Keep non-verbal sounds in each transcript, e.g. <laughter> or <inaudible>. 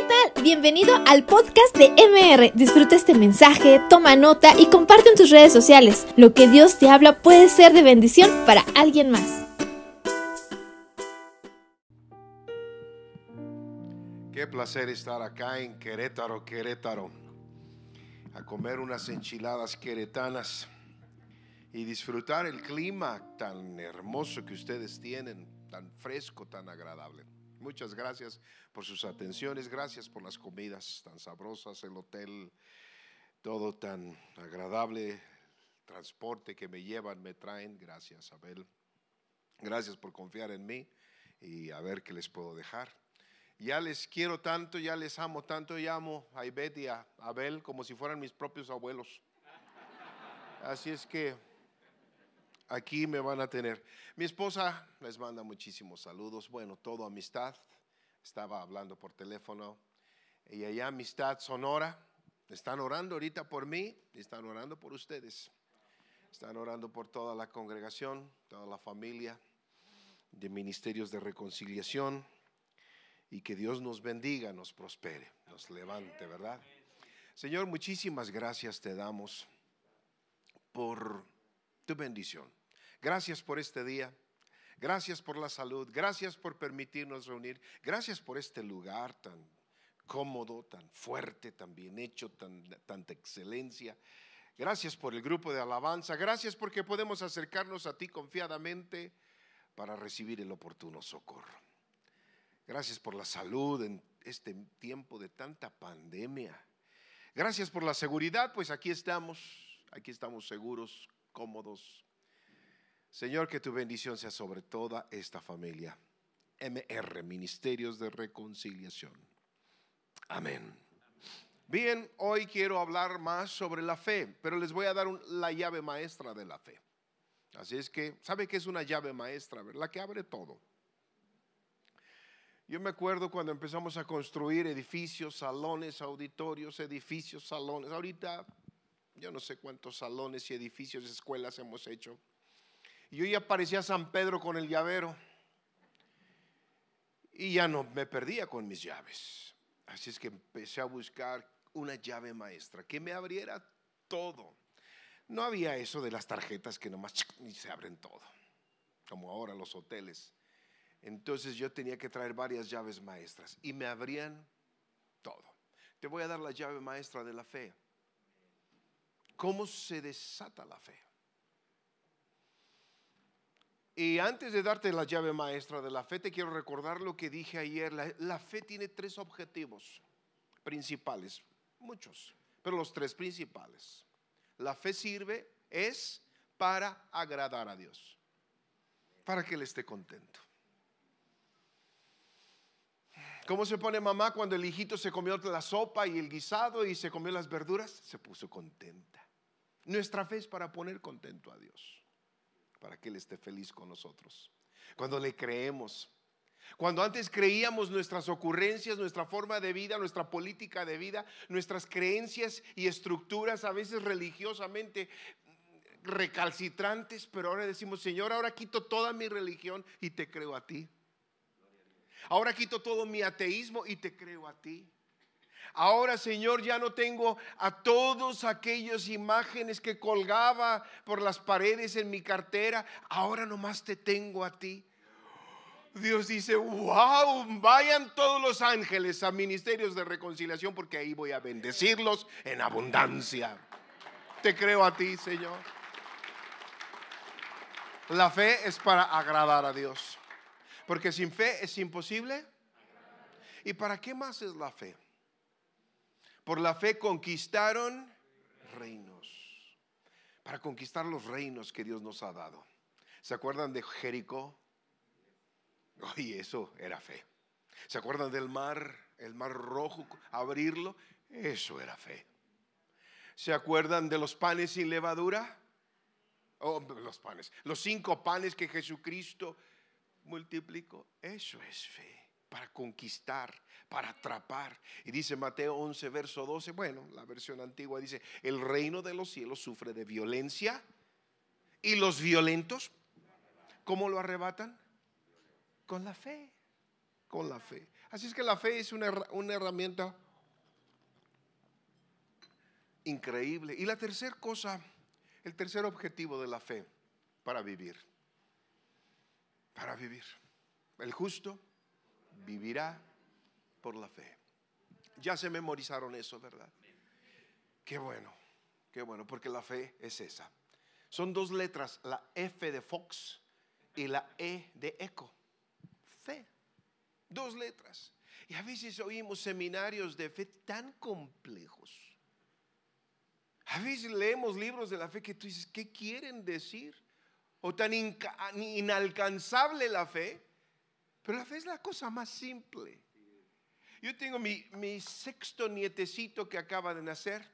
¿qué tal? Bienvenido al podcast de MR. Disfruta este mensaje, toma nota y comparte en tus redes sociales. Lo que Dios te habla puede ser de bendición para alguien más. Qué placer estar acá en Querétaro, Querétaro, a comer unas enchiladas queretanas y disfrutar el clima tan hermoso que ustedes tienen, tan fresco, tan agradable. Muchas gracias por sus atenciones, gracias por las comidas tan sabrosas, el hotel, todo tan agradable, transporte que me llevan, me traen, gracias Abel. Gracias por confiar en mí y a ver qué les puedo dejar. Ya les quiero tanto, ya les amo tanto, y amo a Ivette y a Abel como si fueran mis propios abuelos. Así es que aquí me van a tener. Mi esposa les manda muchísimos saludos, bueno, todo amistad. Estaba hablando por teléfono. Y allá amistad sonora. Están orando ahorita por mí están orando por ustedes. Están orando por toda la congregación, toda la familia de ministerios de reconciliación y que Dios nos bendiga, nos prospere, nos levante, ¿verdad? Señor, muchísimas gracias te damos por tu bendición. Gracias por este día. Gracias por la salud. Gracias por permitirnos reunir. Gracias por este lugar tan cómodo, tan fuerte, tan bien hecho, tan, tanta excelencia. Gracias por el grupo de alabanza. Gracias porque podemos acercarnos a ti confiadamente para recibir el oportuno socorro. Gracias por la salud en este tiempo de tanta pandemia. Gracias por la seguridad, pues aquí estamos, aquí estamos seguros, cómodos. Señor, que tu bendición sea sobre toda esta familia. MR, Ministerios de Reconciliación. Amén. Bien, hoy quiero hablar más sobre la fe, pero les voy a dar la llave maestra de la fe. Así es que, ¿sabe qué es una llave maestra? La que abre todo. Yo me acuerdo cuando empezamos a construir edificios, salones, auditorios, edificios, salones. Ahorita yo no sé cuántos salones y edificios, escuelas hemos hecho. Y yo ya parecía San Pedro con el llavero. Y ya no me perdía con mis llaves. Así es que empecé a buscar una llave maestra que me abriera todo. No había eso de las tarjetas que nomás se abren todo, como ahora los hoteles. Entonces yo tenía que traer varias llaves maestras y me abrían todo. Te voy a dar la llave maestra de la fe. ¿Cómo se desata la fe? Y antes de darte la llave maestra de la fe, te quiero recordar lo que dije ayer. La, fe tiene tres objetivos principales, muchos, pero los tres principales. La fe sirve, es para agradar a Dios, para que Él esté contento. ¿Cómo se pone mamá cuando el hijito se comió la sopa y el guisado y se comió las verduras? Se puso contenta. Nuestra fe es para poner contento a Dios, para que Él esté feliz con nosotros. Cuando le creemos, cuando antes creíamos nuestras ocurrencias, nuestra forma de vida, nuestra política de vida, nuestras creencias y estructuras, a veces religiosamente recalcitrantes, pero ahora decimos, Señor, ahora quito toda mi religión y te creo a ti. Ahora quito todo mi ateísmo y te creo a ti. Ahora, Señor, ya no tengo a todos aquellos imágenes que colgaba por las paredes en mi cartera. Ahora nomás te tengo a ti. Dios dice, wow, vayan todos los ángeles a ministerios de reconciliación porque ahí voy a bendecirlos en abundancia. Te creo a ti, Señor. La fe es para agradar a Dios. Porque sin fe es imposible. ¿Y para qué más es la fe? Por la fe conquistaron reinos. Para conquistar los reinos que Dios nos ha dado. ¿Se acuerdan de Jericó? Oye, eso era fe. ¿Se acuerdan del mar, el mar rojo, abrirlo? Eso era fe. ¿Se acuerdan de los panes sin levadura? Oh, los panes, los cinco panes que Jesucristo multiplicó. Eso es fe. Para conquistar, para atrapar. Y dice Mateo 11, verso 12. Bueno, la versión antigua dice: El reino de los cielos sufre de violencia. Y los violentos, ¿cómo lo arrebatan? Con la fe. Con la fe. Así es que la fe es una, una herramienta increíble. Y la tercera cosa, el tercer objetivo de la fe para vivir. Para vivir. El justo vivirá por la fe. Ya se memorizaron eso, ¿verdad? Qué bueno, qué bueno, porque la fe es esa. Son dos letras, la F de Fox y la E de Eco. Fe. Dos letras. Y a veces oímos seminarios de fe tan complejos. A veces leemos libros de la fe que tú dices, ¿qué quieren decir? O tan inalcanzable la fe. Pero la fe es la cosa más simple. Yo tengo mi, sexto nietecito que acaba de nacer.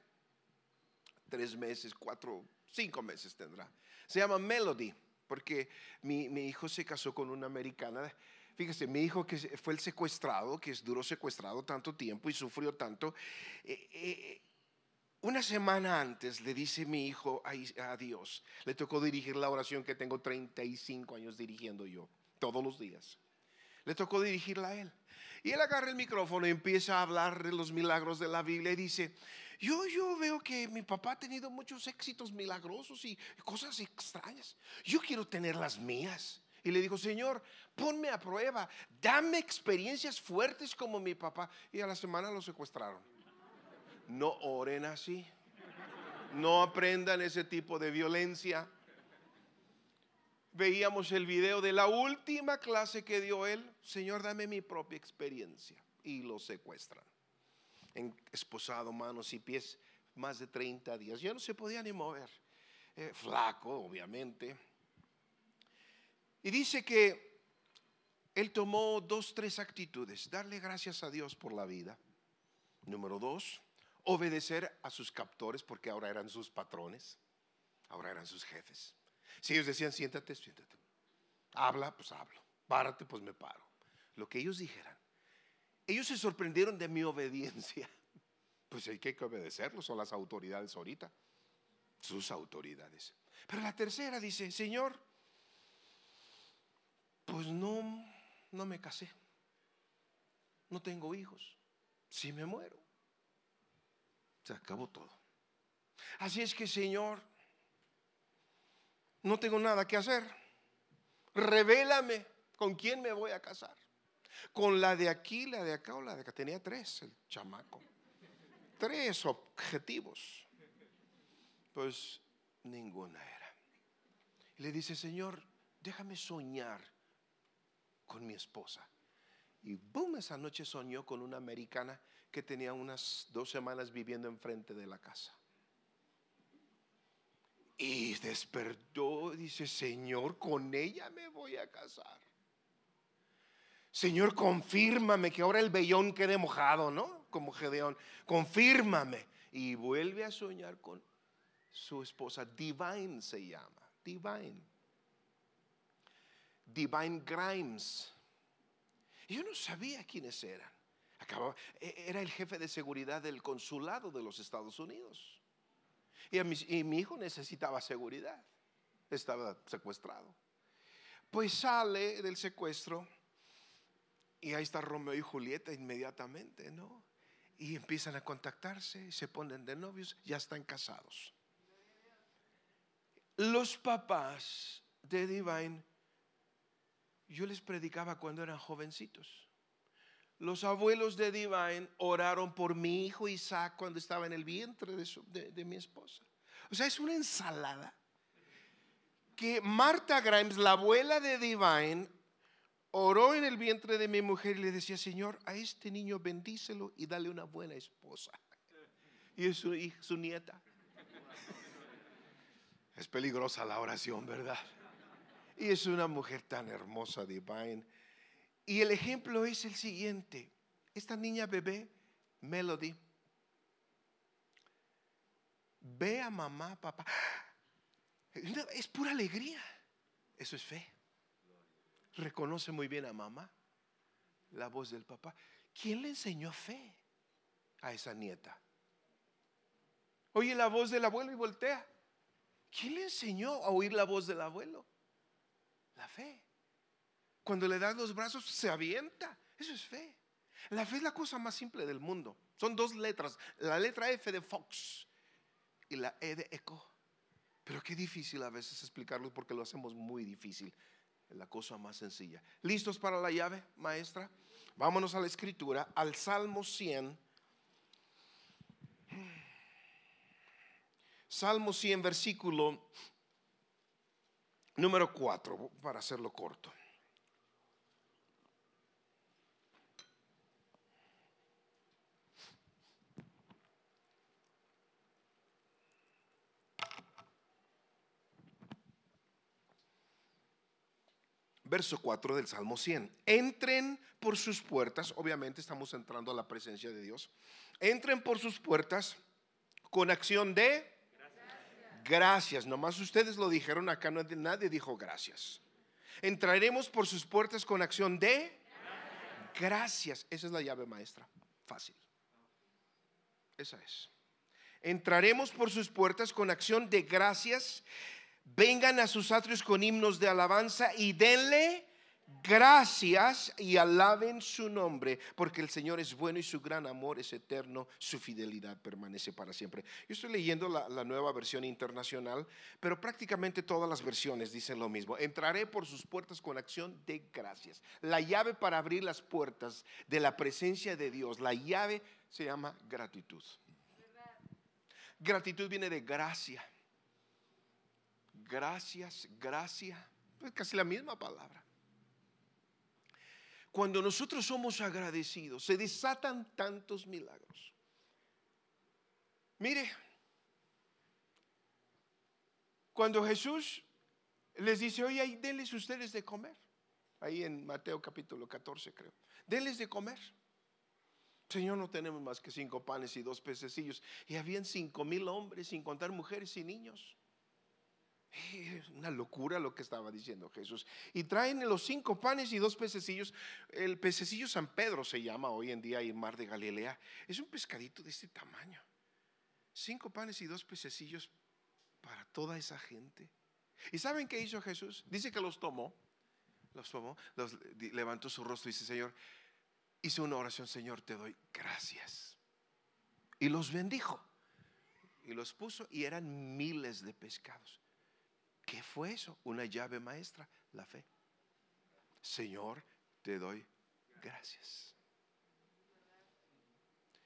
Tres meses, cuatro, cinco meses tendrá. Se llama Melody, porque mi, hijo se casó con una americana. Fíjese, mi hijo que fue secuestrado, que duró secuestrado tanto tiempo y sufrió tanto. Eh, eh, una semana antes le dice mi hijo a Dios, le tocó dirigir la oración que tengo 35 años dirigiendo yo, todos los días. Le tocó dirigirla a él. Y él agarra el micrófono y empieza a hablar de los milagros de la Biblia y dice, yo, yo veo que mi papá ha tenido muchos éxitos milagrosos y cosas extrañas. Yo quiero tener las mías. Y le dijo, Señor, ponme a prueba, dame experiencias fuertes como mi papá. Y a la semana lo secuestraron. No oren así. No aprendan ese tipo de violencia veíamos el video de la última clase que dio él, Señor, dame mi propia experiencia. Y lo secuestran. Esposado, manos y pies, más de 30 días. Ya no se podía ni mover. Eh, flaco, obviamente. Y dice que él tomó dos, tres actitudes. Darle gracias a Dios por la vida. Número dos, obedecer a sus captores porque ahora eran sus patrones. Ahora eran sus jefes. Si ellos decían, siéntate, siéntate. Habla, pues hablo. Párate, pues me paro. Lo que ellos dijeran. Ellos se sorprendieron de mi obediencia. <laughs> Pues hay que obedecerlo, son las autoridades ahorita. Sus autoridades. Pero la tercera dice, Señor, pues no, no me casé. No tengo hijos. Si me muero, se acabó todo. Así es que, Señor, no tengo nada que hacer. Revélame con quién me voy a casar. Con la de aquí, la de acá o la de acá. Tenía tres, el chamaco. Tres objetivos. Pues ninguna era. Y le dice, Señor, déjame soñar con mi esposa. Y boom, esa noche soñó con una americana que tenía unas dos semanas viviendo enfrente de la casa. Y despertó, dice, Señor, con ella me voy a casar. Señor, confírmame que ahora el vellón quede mojado, ¿no? Como Gedeón, confírmame. Y vuelve a soñar con su esposa, Divine se llama, Divine. Divine Grimes. yo no sabía quiénes eran. Acababa, e, era el jefe de seguridad del consulado de los Estados Unidos. Y, mi, hijo necesitaba seguridad. Estaba secuestrado. Pues sale del secuestro y ahí está Romeo y Julieta inmediatamente, ¿no? Y empiezan a contactarse y se ponen de novios, ya están casados. Los papás de Divine, yo les predicaba cuando eran jovencitos. Los abuelos de Divine oraron por mi hijo Isaac cuando estaba en el vientre de, mi esposa. O sea, es una ensalada que Marta Grimes, la abuela de Divine, oró en el vientre de mi mujer y le decía, Señor, a este niño bendícelo y dale una buena esposa. Y es su, su nieta. Es peligrosa la oración, ¿verdad? Y es una mujer tan hermosa, Divine y el ejemplo es el siguiente. Esta niña bebé, Melody, ve a mamá, papá. Es pura alegría. Eso es fe. Reconoce muy bien a mamá, la voz del papá. ¿Quién le enseñó fe a esa nieta? Oye la voz del abuelo y voltea. ¿Quién le enseñó a oír la voz del abuelo? La fe. Cuando le das los brazos, se avienta. Eso es fe. La fe es la cosa más simple del mundo. Son dos letras, la letra F de Fox y la E de Eco. Pero qué difícil a veces explicarlo porque lo hacemos muy difícil. Es la cosa más sencilla. ¿Listos para la llave, maestra? Vámonos a la escritura, al Salmo 100. Salmo 100, versículo número 4, para hacerlo corto. Verso 4 del Salmo 100. Entren por sus puertas, obviamente estamos entrando a la presencia de Dios. Entren por sus puertas con acción de gracias. Nomás ustedes lo dijeron acá, nadie dijo gracias. Entraremos por sus puertas con acción de gracias. Esa es la llave maestra. Fácil. Esa es. Entraremos por sus puertas con acción de gracias vengan a sus atrios con himnos de alabanza y denle gracias y alaben su nombre, porque el Señor es bueno y su gran amor es eterno, su fidelidad permanece para siempre. Yo estoy leyendo la, nueva versión internacional, pero prácticamente todas las versiones dicen lo mismo. Entraré por sus puertas con acción de gracias. La llave para abrir las puertas de la presencia de Dios, la llave se llama gratitud. Gratitud viene de gracia gracias, gracia, es casi la misma palabra. Cuando nosotros somos agradecidos, se desatan tantos milagros. Mire, cuando Jesús les dice, oye, denles ustedes de comer, ahí en Mateo capítulo 14 creo, denles de comer. Señor, no tenemos más que cinco panes y dos pececillos. Y habían cinco mil hombres, sin contar mujeres y niños. Es una locura lo que estaba diciendo Jesús. Y traen los cinco panes y dos pececillos. El pececillo San Pedro se llama hoy en día en Mar de Galilea. Es un pescadito de este tamaño. Cinco panes y dos pececillos para toda esa gente. ¿Y saben qué hizo Jesús? Dice que los tomó. Los tomó, levantó su rostro y dice, Señor, hice una oración, Señor, te doy gracias. Y los bendijo. Y los puso y eran miles de pescados. ¿Qué fue eso? Una llave maestra, la fe. Señor, te doy gracias.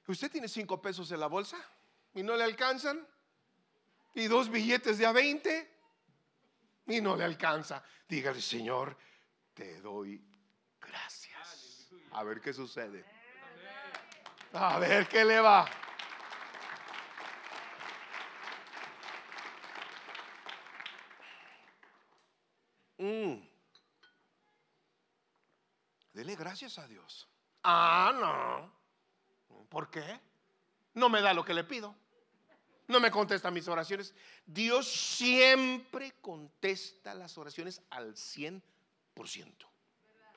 ¿Usted tiene cinco pesos en la bolsa y no le alcanzan? ¿Y dos billetes de a 20? Y no le alcanza. Dígale, Señor, te doy gracias. A ver qué sucede. A ver qué le va. Mm. Dele gracias a Dios. Ah, no. ¿Por qué? No me da lo que le pido. No me contesta mis oraciones. Dios siempre contesta las oraciones al 100%.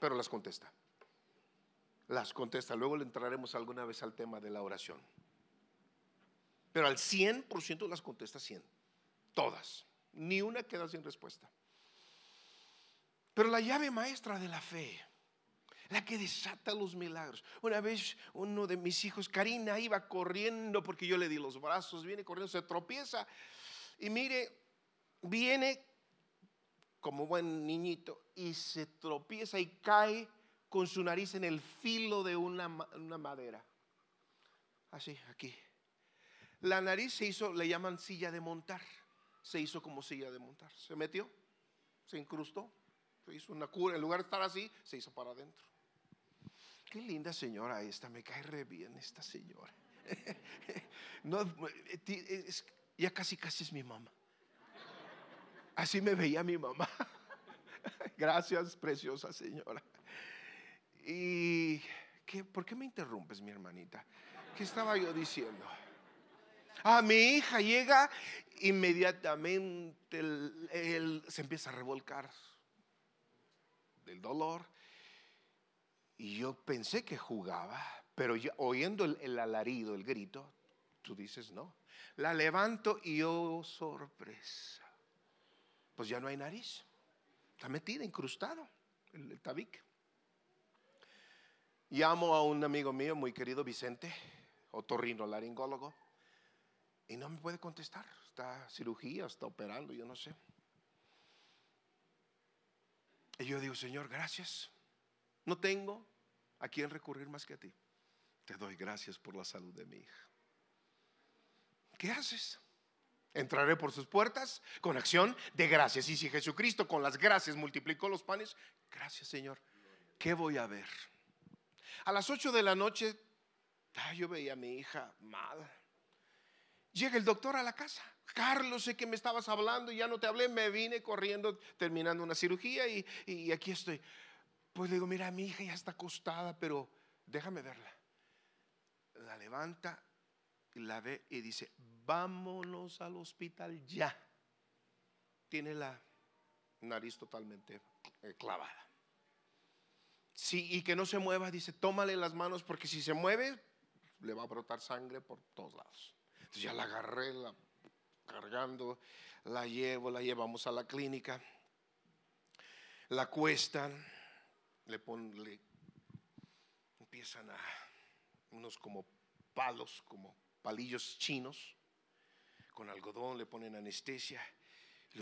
Pero las contesta. Las contesta. Luego le entraremos alguna vez al tema de la oración. Pero al 100% las contesta 100. Todas. Ni una queda sin respuesta. Pero la llave maestra de la fe, la que desata los milagros. Una vez uno de mis hijos, Karina, iba corriendo porque yo le di los brazos, viene corriendo, se tropieza y mire, viene como buen niñito y se tropieza y cae con su nariz en el filo de una, madera. Así, aquí. La nariz se hizo, le llaman silla de montar. Se hizo como silla de montar. Se metió, se incrustó se hizo una cura, en lugar de estar así, se hizo para adentro. Qué linda señora esta, me cae re bien esta señora. <laughs> no, ya casi casi es mi mamá. Así me veía mi mamá. <laughs> Gracias, preciosa señora. ¿Y qué, por qué me interrumpes, mi hermanita? ¿Qué estaba yo diciendo? Ah, mi hija llega, inmediatamente él se empieza a revolcar del dolor. Y yo pensé que jugaba, pero oyendo el, alarido, el grito, tú dices no. La levanto y oh sorpresa. Pues ya no hay nariz. Está metida, incrustado el, el tabique. Llamo a un amigo mío, muy querido Vicente, otorrino laringólogo, y no me puede contestar. Está cirugía, está operando, yo no sé. Y yo digo, Señor, gracias. No tengo a quien recurrir más que a ti. Te doy gracias por la salud de mi hija. ¿Qué haces? Entraré por sus puertas con acción de gracias. Y si Jesucristo con las gracias multiplicó los panes, gracias Señor. ¿Qué voy a ver? A las 8 de la noche, yo veía a mi hija mal. Llega el doctor a la casa. Carlos, sé que me estabas hablando y ya no te hablé. Me vine corriendo terminando una cirugía y, aquí estoy. Pues le digo, mira, mi hija ya está acostada, pero déjame verla. La levanta, la ve y dice, vámonos al hospital ya. Tiene la nariz totalmente eh, clavada. Sí, y que no se mueva, dice, tómale las manos porque si se mueve, le va a brotar sangre por todos lados. Entonces ya la agarré, la cargando, la llevo, la llevamos a la clínica, la cuestan, le ponen, le empiezan a unos como palos, como palillos chinos, con algodón, le ponen anestesia.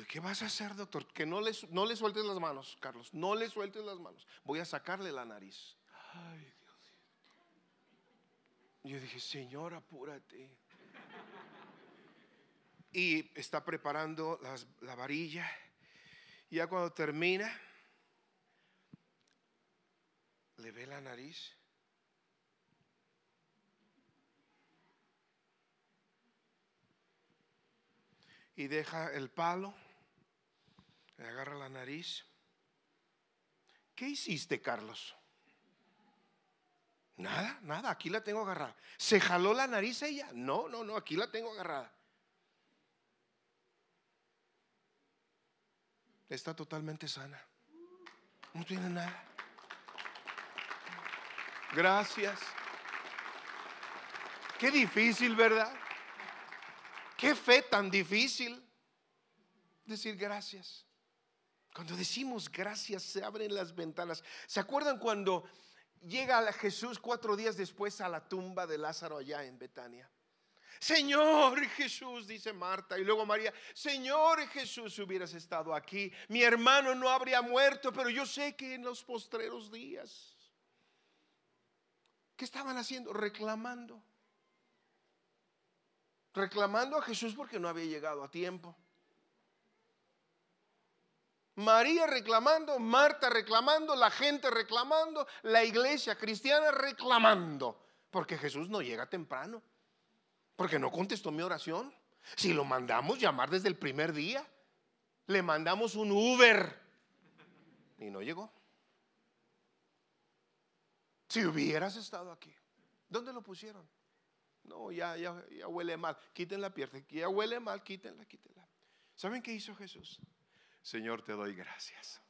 ¿Qué vas a hacer, doctor? Que no le, no le sueltes las manos, Carlos. No le sueltes las manos. Voy a sacarle la nariz. Ay, Dios. Yo dije, Señor, apúrate. Y está preparando la varilla. Ya cuando termina, le ve la nariz y deja el palo, le agarra la nariz. ¿Qué hiciste, Carlos? Nada, nada, aquí la tengo agarrada. ¿Se jaló la nariz ella? No, no, no, aquí la tengo agarrada. Está totalmente sana. No tiene nada. Gracias. Qué difícil, ¿verdad? Qué fe tan difícil decir gracias. Cuando decimos gracias se abren las ventanas. ¿Se acuerdan cuando llega Jesús cuatro días después a la tumba de Lázaro allá en Betania? Señor Jesús, dice Marta, y luego María, Señor Jesús, hubieras estado aquí, mi hermano no habría muerto, pero yo sé que en los postreros días, ¿qué estaban haciendo? Reclamando reclamando a Jesús porque no había llegado a tiempo. María reclamando, Marta reclamando, la gente reclamando, la iglesia cristiana reclamando, porque Jesús no llega temprano, porque no contestó mi oración. Si lo mandamos llamar desde el primer día, le mandamos un Uber y no llegó. Si hubieras estado aquí, ¿dónde lo pusieron? No, ya, ya, ya huele mal. Quiten la pierna. Ya huele mal, quítenla, quítenla. ¿Saben qué hizo Jesús? Señor, te doy gracias.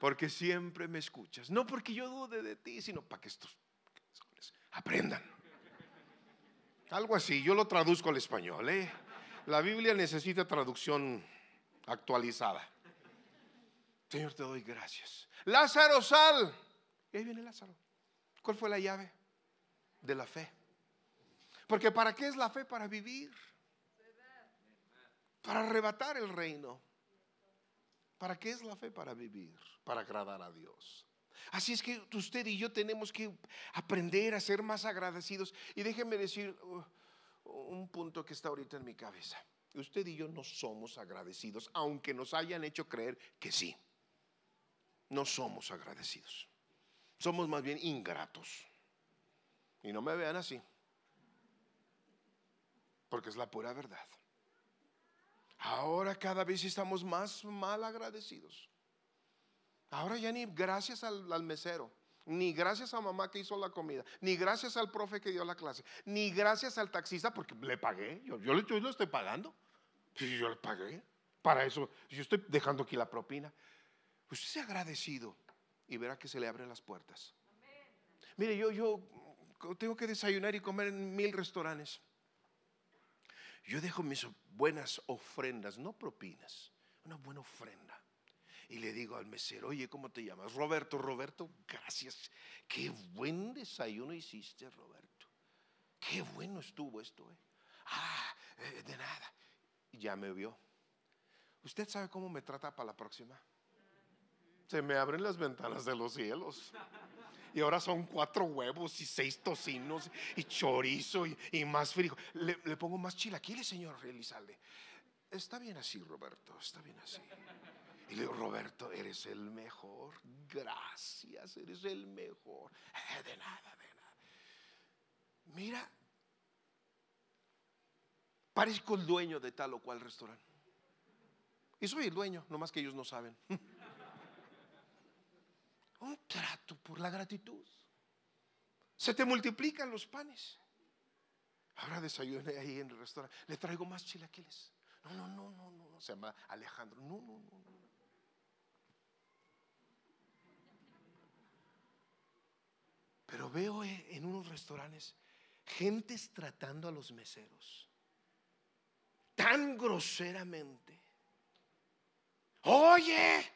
Porque siempre me escuchas. No porque yo dude de ti, sino para que estos aprendan. Algo así. Yo lo traduzco al español. ¿eh? La Biblia necesita traducción actualizada. Señor, te doy gracias. Lázaro, sal. Y ahí viene Lázaro. ¿Cuál fue la llave? De la fe. Porque ¿para qué es la fe? Para vivir. Para arrebatar el reino. ¿Para qué es la fe? Para vivir, para agradar a Dios. Así es que usted y yo tenemos que aprender a ser más agradecidos. Y déjenme decir uh, un punto que está ahorita en mi cabeza. Usted y yo no somos agradecidos, aunque nos hayan hecho creer que sí. No somos agradecidos. Somos más bien ingratos. Y no me vean así porque es la pura verdad. Ahora cada vez estamos más mal agradecidos. Ahora ya ni gracias al, mesero, ni gracias a mamá que hizo la comida, ni gracias al profe que dio la clase, ni gracias al taxista porque le pagué. Yo, yo, lo estoy pagando. Sí, yo le pagué. Para eso, yo estoy dejando aquí la propina. Usted sea agradecido y verá que se le abren las puertas. Mire, yo, yo tengo que desayunar y comer en mil restaurantes. Yo dejo mis buenas ofrendas, no propinas, una buena ofrenda. Y le digo al mesero, oye, ¿cómo te llamas? Roberto, Roberto, gracias. Qué buen desayuno hiciste, Roberto. Qué bueno estuvo esto. ¿eh? Ah, eh, de nada. Y ya me vio. ¿Usted sabe cómo me trata para la próxima? Se me abren las ventanas de los cielos. Y ahora son cuatro huevos y seis tocinos y chorizo y, más frío. Le, pongo más chilaquiles, señor Elizalde. Está bien así, Roberto, está bien así. Y le digo, Roberto, eres el mejor. Gracias, eres el mejor. Eh, de nada, de nada. Mira, parezco el dueño de tal o cual restaurante. Y soy el dueño, nomás que ellos no saben. <laughs> Un trato por la gratitud. Se te multiplican los panes. Ahora desayuné ahí en el restaurante. Le traigo más chilaquiles. No, no, no, no, no. Se llama Alejandro. No, no, no. Pero veo eh, en unos restaurantes gentes tratando a los meseros tan groseramente. Oye,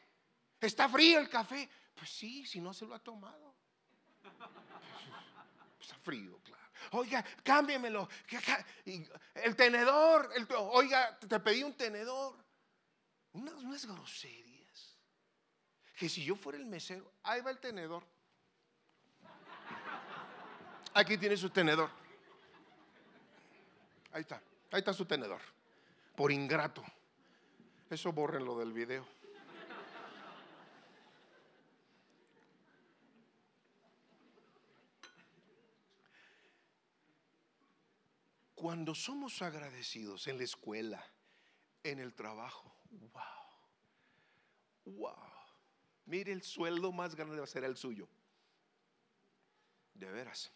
está frío el café. Pues sí, si no se lo ha tomado. <laughs> Está frío, claro. Oiga, cámbiamelo. El tenedor, oiga, te pedí un tenedor. Unas, unas groserías. Que si yo fuera el mesero, ahí va el tenedor. Aquí tiene su tenedor. Ahí está, ahí está su tenedor. Por ingrato. Eso bórrenlo del video. Cuando somos agradecidos en la escuela, en el trabajo, wow, wow. Mire, el sueldo más grande va a ser el suyo. De veras.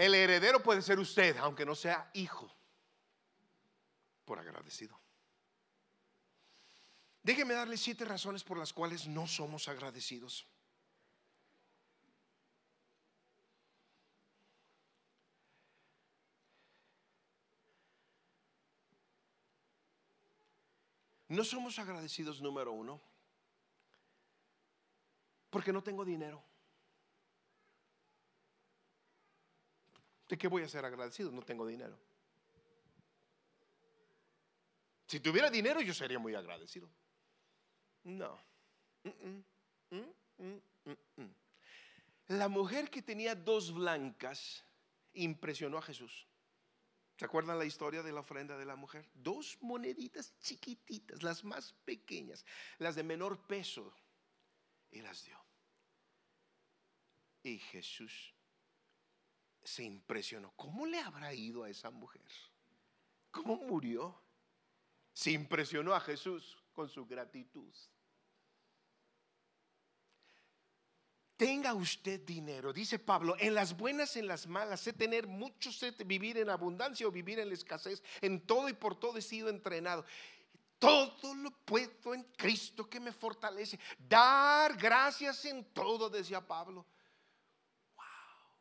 El heredero puede ser usted, aunque no sea hijo, por agradecido. Déjeme darle siete razones por las cuales no somos agradecidos. No somos agradecidos número uno, porque no tengo dinero. ¿De qué voy a ser agradecido? No tengo dinero. Si tuviera dinero yo sería muy agradecido. No. La mujer que tenía dos blancas impresionó a Jesús. ¿Se acuerdan la historia de la ofrenda de la mujer? Dos moneditas chiquititas, las más pequeñas, las de menor peso, y las dio. Y Jesús se impresionó. ¿Cómo le habrá ido a esa mujer? ¿Cómo murió? Se impresionó a Jesús con su gratitud. Tenga usted dinero, dice Pablo, en las buenas, en las malas, sé tener mucho, sé vivir en abundancia o vivir en la escasez, en todo y por todo he sido entrenado. Todo lo puedo en Cristo que me fortalece. Dar gracias en todo, decía Pablo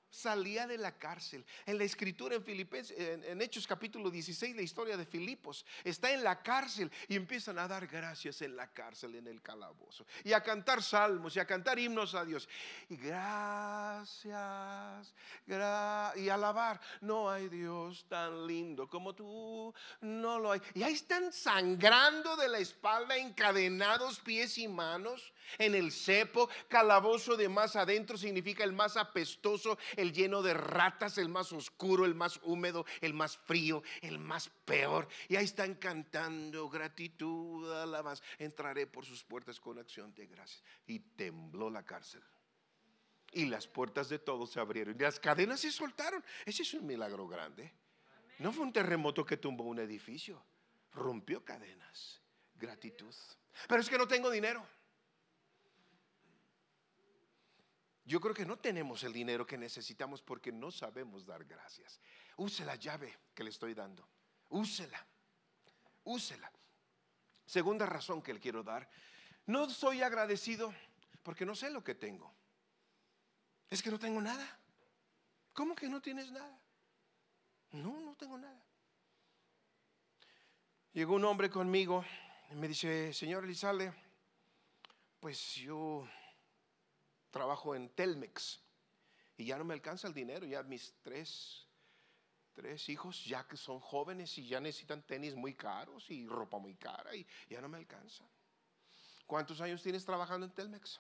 salía de la cárcel. En la escritura en Filipenses, en, Hechos capítulo 16, la historia de Filipos, está en la cárcel y empiezan a dar gracias en la cárcel, en el calabozo, y a cantar salmos y a cantar himnos a Dios. Y gracias, y alabar. No hay Dios tan lindo como tú, no lo hay. Y ahí están sangrando de la espalda, encadenados pies y manos en el cepo, calabozo de más adentro significa el más apestoso, el lleno de ratas, el más oscuro, el más húmedo, el más frío, el más peor. Y ahí están cantando gratitud, alabanza. Entraré por sus puertas con acción de gracias. Y tembló la cárcel. Y las puertas de todos se abrieron. Y las cadenas se soltaron. Ese es un milagro grande. No fue un terremoto que tumbó un edificio. Rompió cadenas. Gratitud. Pero es que no tengo dinero. Yo creo que no tenemos el dinero que necesitamos porque no sabemos dar gracias. Use la llave que le estoy dando. Úsela. Úsela. Segunda razón que le quiero dar. No soy agradecido porque no sé lo que tengo. Es que no tengo nada. ¿Cómo que no tienes nada? No, no tengo nada. Llegó un hombre conmigo me dice, señor Elizalde, pues yo trabajo en Telmex y ya no me alcanza el dinero, ya mis tres, tres hijos ya que son jóvenes y ya necesitan tenis muy caros y ropa muy cara y ya no me alcanza. ¿Cuántos años tienes trabajando en Telmex?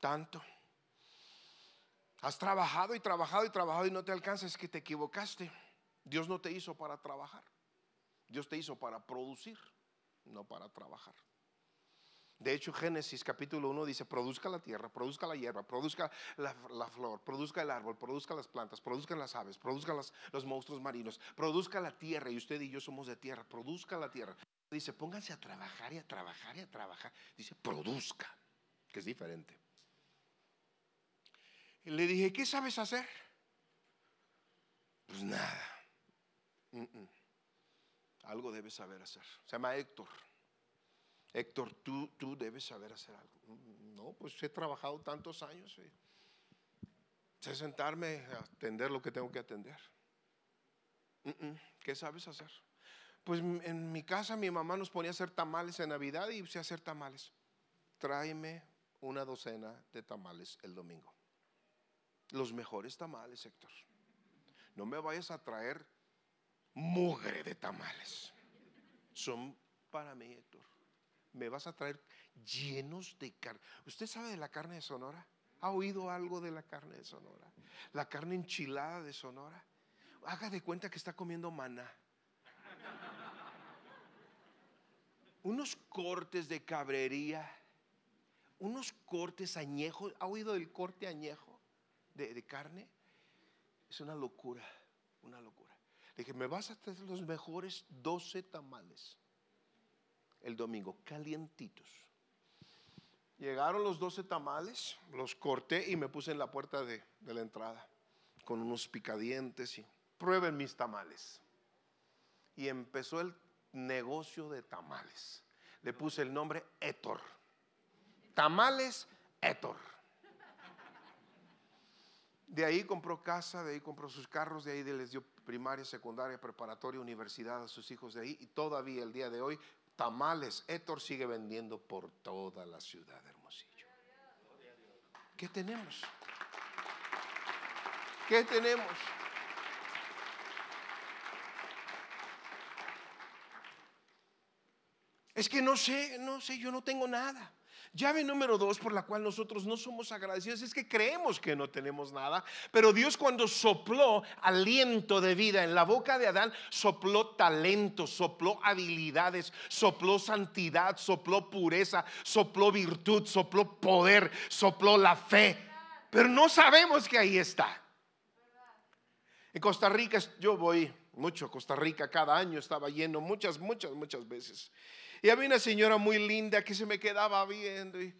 Tanto. Has trabajado y trabajado y trabajado y no te alcanza, es que te equivocaste. Dios no te hizo para trabajar. Dios te hizo para producir, no para trabajar. De hecho, Génesis capítulo 1 dice, produzca la tierra, produzca la hierba, produzca la, flor, produzca el árbol, produzca las plantas, produzcan las aves, produzcan los monstruos marinos, produzca la tierra, y usted y yo somos de tierra, produzca la tierra. Dice, pónganse a trabajar y a trabajar y a trabajar. Dice, produzca, que es diferente. Le dije, ¿qué sabes hacer? Pues nada. Algo debes saber hacer. Se llama Héctor. Héctor, tú, tú debes saber hacer algo. No, pues he trabajado tantos años. Sé sentarme a atender lo que tengo que atender. ¿Qué sabes hacer? Pues en mi casa mi mamá nos ponía a hacer tamales en Navidad y sé hacer tamales. Tráeme una docena de tamales el domingo. Los mejores tamales, Héctor. No me vayas a traer mugre de tamales. Son para mí, Héctor me vas a traer llenos de carne. ¿Usted sabe de la carne de Sonora? ¿Ha oído algo de la carne de Sonora? La carne enchilada de Sonora. Haga de cuenta que está comiendo maná. Unos cortes de cabrería, unos cortes añejos. ¿Ha oído del corte añejo de, carne? Es una locura, una locura. Dije, me vas a traer los mejores 12 tamales el domingo, calientitos. Llegaron los 12 tamales, los corté y me puse en la puerta de, la entrada con unos picadientes y prueben mis tamales. Y empezó el negocio de tamales. Le puse el nombre Etor. Tamales Etor. De ahí compró casa, de ahí compró sus carros, de ahí les dio primaria, secundaria, preparatoria, universidad a sus hijos de ahí. Y todavía el día de hoy tamales. Héctor sigue vendiendo por toda la ciudad de Hermosillo. ¿Qué tenemos? ¿Qué tenemos? Es que no sé, no sé, yo no tengo nada. Llave número dos por la cual nosotros no somos agradecidos es que creemos que no tenemos nada, pero Dios cuando sopló aliento de vida en la boca de Adán, sopló talento, sopló habilidades, sopló santidad, sopló pureza, sopló virtud, sopló poder, sopló la fe. Pero no sabemos que ahí está. En Costa Rica yo voy mucho a Costa Rica, cada año estaba lleno, muchas, muchas, muchas veces. Y había una señora muy linda que se me quedaba viendo y,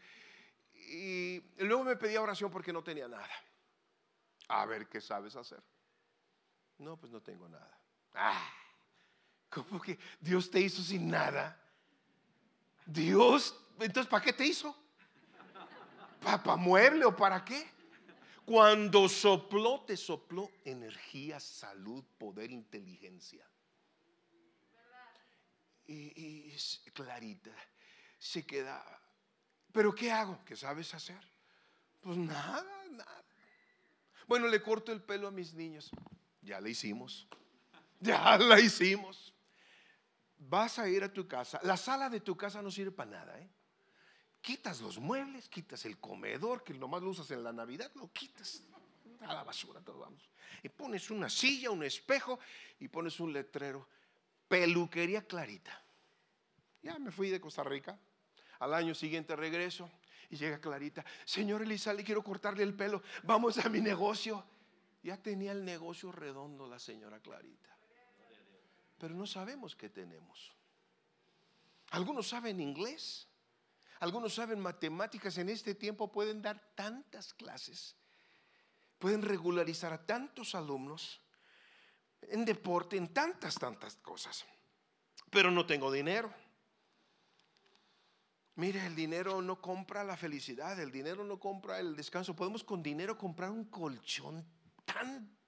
luego me pedía oración porque no tenía nada. A ver, ¿qué sabes hacer? No, pues no tengo nada. Ah, ¿Cómo que Dios te hizo sin nada? Dios, entonces, ¿para qué te hizo? ¿Para mueble o para qué? Cuando sopló, te sopló energía, salud, poder, inteligencia y, clarita. Se quedaba. ¿Pero qué hago? ¿Qué sabes hacer? Pues nada, nada. Bueno, le corto el pelo a mis niños. Ya la hicimos. Ya la hicimos. Vas a ir a tu casa. La sala de tu casa no sirve para nada, ¿eh? Quitas los muebles, quitas el comedor, que nomás lo usas en la Navidad, lo quitas a la basura, todo vamos. Y pones una silla, un espejo y pones un letrero peluquería Clarita. Ya me fui de Costa Rica. Al año siguiente regreso y llega Clarita. Señor Elizalde, quiero cortarle el pelo. Vamos a mi negocio. Ya tenía el negocio redondo la señora Clarita. Pero no sabemos qué tenemos. Algunos saben inglés. Algunos saben matemáticas. En este tiempo pueden dar tantas clases. Pueden regularizar a tantos alumnos en deporte, en tantas, tantas cosas. Pero no tengo dinero. Mire, el dinero no compra la felicidad, el dinero no compra el descanso. Podemos con dinero comprar un colchón tan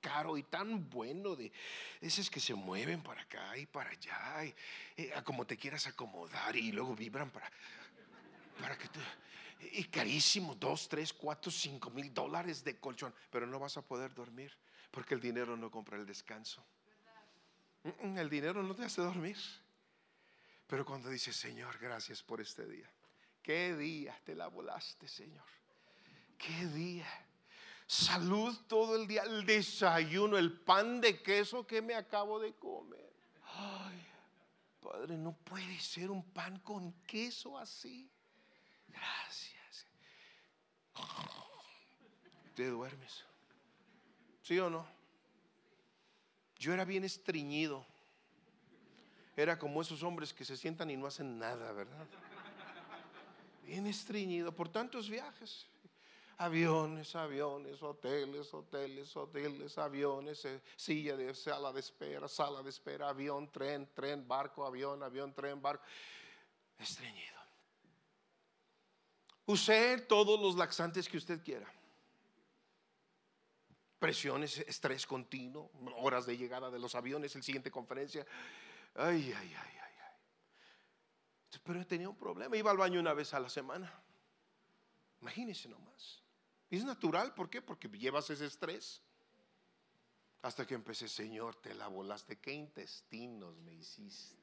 caro y tan bueno, de esos que se mueven para acá y para allá, y, eh, como te quieras acomodar y luego vibran para, para que te... Y carísimo, dos, tres, cuatro, cinco mil dólares de colchón, pero no vas a poder dormir porque el dinero no compra el descanso. El dinero no te hace dormir. Pero cuando dices, Señor, gracias por este día. ¿Qué día te la volaste, Señor? ¿Qué día? Salud todo el día, el desayuno, el pan de queso que me acabo de comer. Padre, no puede ser un pan con queso así. Gracias. Te duermes. ¿Sí o no? Yo era bien estreñido. Era como esos hombres que se sientan y no hacen nada, ¿verdad? Bien estreñido por tantos viajes. Aviones, aviones, hoteles, hoteles, hoteles, aviones, eh, silla de sala de espera, sala de espera, avión, tren, tren, barco, avión, avión, tren, barco. Estreñido. Use todos los laxantes que usted quiera. Presiones, estrés continuo, horas de llegada de los aviones, el siguiente conferencia. Ay, ay, ay, ay, ay. Pero tenía un problema, iba al baño una vez a la semana. Imagínese nomás. Es natural, ¿por qué? Porque llevas ese estrés. Hasta que empecé, Señor, te la volaste. ¿Qué intestinos me hiciste?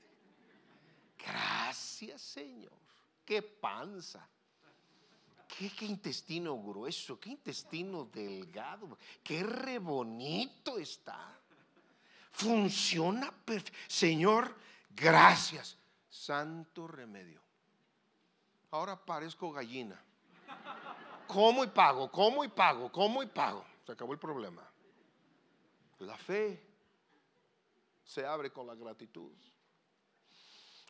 Gracias, Señor. Qué panza. ¿Qué, intestino grueso, qué intestino delgado, qué re bonito está. Funciona perfecto. Señor, gracias. Santo remedio. Ahora parezco gallina. ¿Cómo y pago? ¿Cómo y pago? ¿Cómo y pago? Se acabó el problema. La fe se abre con la gratitud.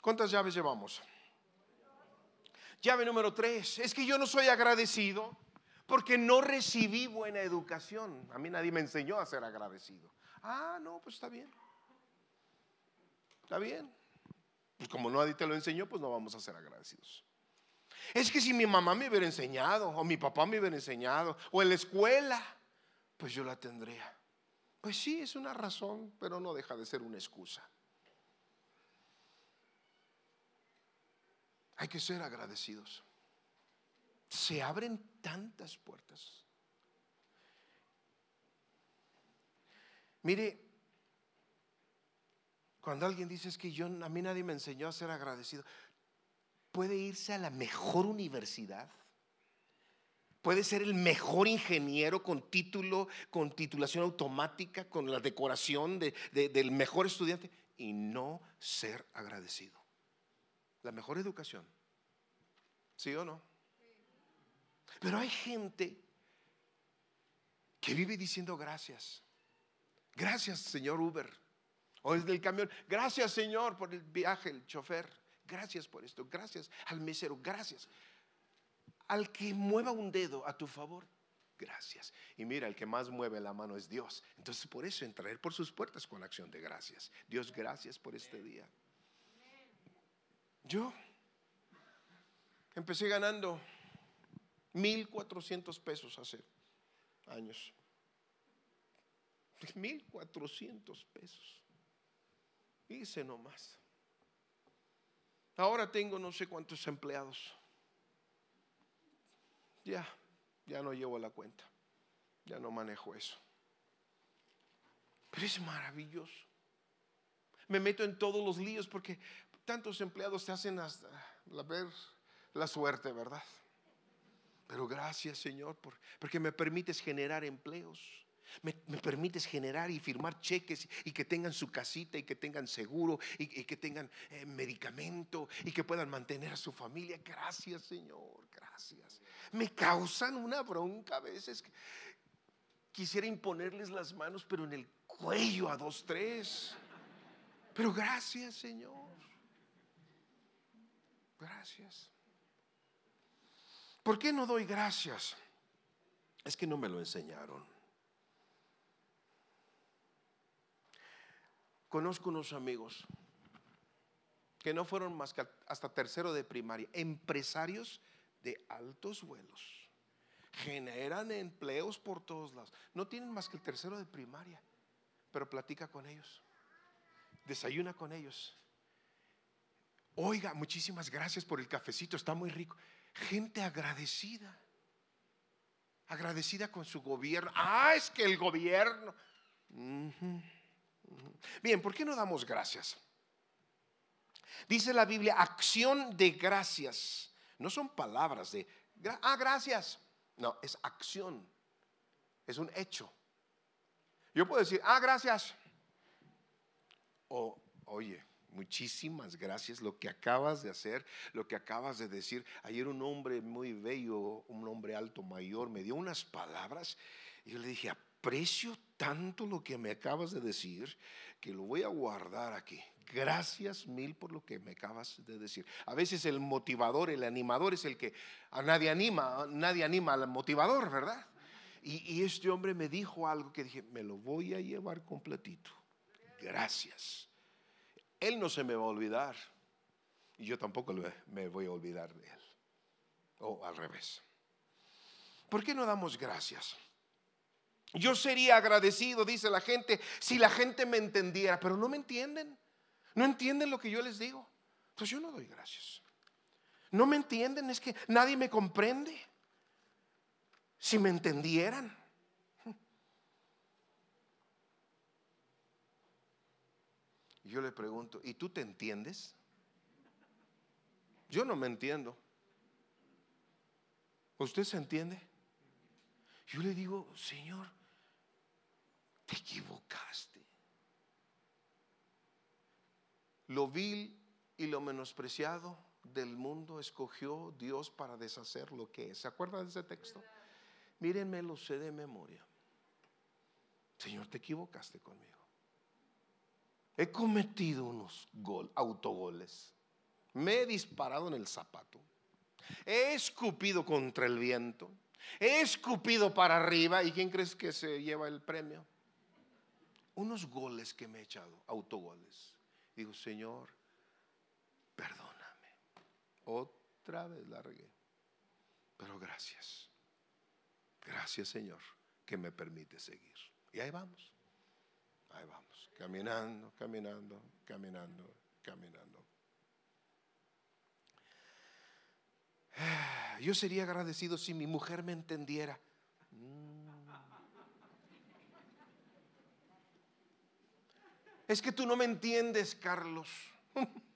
¿Cuántas llaves llevamos? Llave número tres. Es que yo no soy agradecido porque no recibí buena educación. A mí nadie me enseñó a ser agradecido. Ah, no, pues está bien. Está bien. Pues como nadie te lo enseñó, pues no vamos a ser agradecidos. Es que si mi mamá me hubiera enseñado, o mi papá me hubiera enseñado, o en la escuela, pues yo la tendría. Pues sí, es una razón, pero no deja de ser una excusa. Hay que ser agradecidos. Se abren tantas puertas. Mire, cuando alguien dice es que yo a mí nadie me enseñó a ser agradecido, puede irse a la mejor universidad, puede ser el mejor ingeniero con título, con titulación automática, con la decoración del mejor estudiante y no ser agradecido. La mejor educación. ¿Sí o no? Pero hay gente que vive diciendo gracias. Gracias, señor Uber. O es del camión. Gracias, señor, por el viaje, el chofer. Gracias por esto. Gracias al mesero. Gracias. Al que mueva un dedo a tu favor. Gracias. Y mira, el que más mueve la mano es Dios. Entonces, por eso, entrar por sus puertas con acción de gracias. Dios, gracias por este día. Yo empecé ganando 1.400 pesos hace años. <laughs> 1.400 pesos. Hice nomás. Ahora tengo no sé cuántos empleados. Ya, ya no llevo la cuenta. Ya no manejo eso. Pero es maravilloso. Me meto en todos los líos porque tantos empleados te hacen hasta la ver la suerte, ¿verdad? Pero gracias, Señor, porque me permites generar empleos. Me, permites generar y firmar cheques y que tengan su casita y que tengan seguro y, que tengan eh, medicamento y que puedan mantener a su familia. Gracias Señor, gracias. Me causan una bronca a veces. Quisiera imponerles las manos, pero en el cuello a dos, tres. Pero gracias Señor. Gracias. ¿Por qué no doy gracias? Es que no me lo enseñaron. Conozco unos amigos que no fueron más que hasta tercero de primaria, empresarios de altos vuelos, generan empleos por todos lados. No tienen más que el tercero de primaria, pero platica con ellos, desayuna con ellos. Oiga, muchísimas gracias por el cafecito, está muy rico. Gente agradecida, agradecida con su gobierno. Ah, es que el gobierno. Bien, ¿por qué no damos gracias? Dice la Biblia, acción de gracias. No son palabras de, ah, gracias. No, es acción. Es un hecho. Yo puedo decir, ah, gracias. O, oye, muchísimas gracias lo que acabas de hacer, lo que acabas de decir. Ayer un hombre muy bello, un hombre alto mayor, me dio unas palabras y yo le dije, aprecio tanto lo que me acabas de decir que lo voy a guardar aquí. Gracias mil por lo que me acabas de decir. A veces el motivador, el animador es el que a nadie anima, nadie anima al motivador, ¿verdad? Y, este hombre me dijo algo que dije, me lo voy a llevar completito. Gracias. Él no se me va a olvidar. Y yo tampoco me voy a olvidar de él. O al revés. ¿Por qué no damos gracias? Yo sería agradecido, dice la gente, si la gente me entendiera, pero no me entienden. No entienden lo que yo les digo. Pues yo no doy gracias. No me entienden, es que nadie me comprende. Si me entendieran. Yo le pregunto, ¿y tú te entiendes? Yo no me entiendo. ¿Usted se entiende? Yo le digo, Señor, te equivocaste. Lo vil y lo menospreciado del mundo escogió Dios para deshacer lo que es. ¿Se acuerda de ese texto? Mírenme, lo sé de memoria. Señor, te equivocaste conmigo. He cometido unos gol, autogoles. Me he disparado en el zapato. He escupido contra el viento. He escupido para arriba. ¿Y quién crees que se lleva el premio? unos goles que me he echado, autogoles. Digo, Señor, perdóname. Otra vez largué. Pero gracias. Gracias, Señor, que me permite seguir. Y ahí vamos. Ahí vamos. Caminando, caminando, caminando, caminando. <sighs> Yo sería agradecido si mi mujer me entendiera. Es que tú no me entiendes, Carlos. <laughs>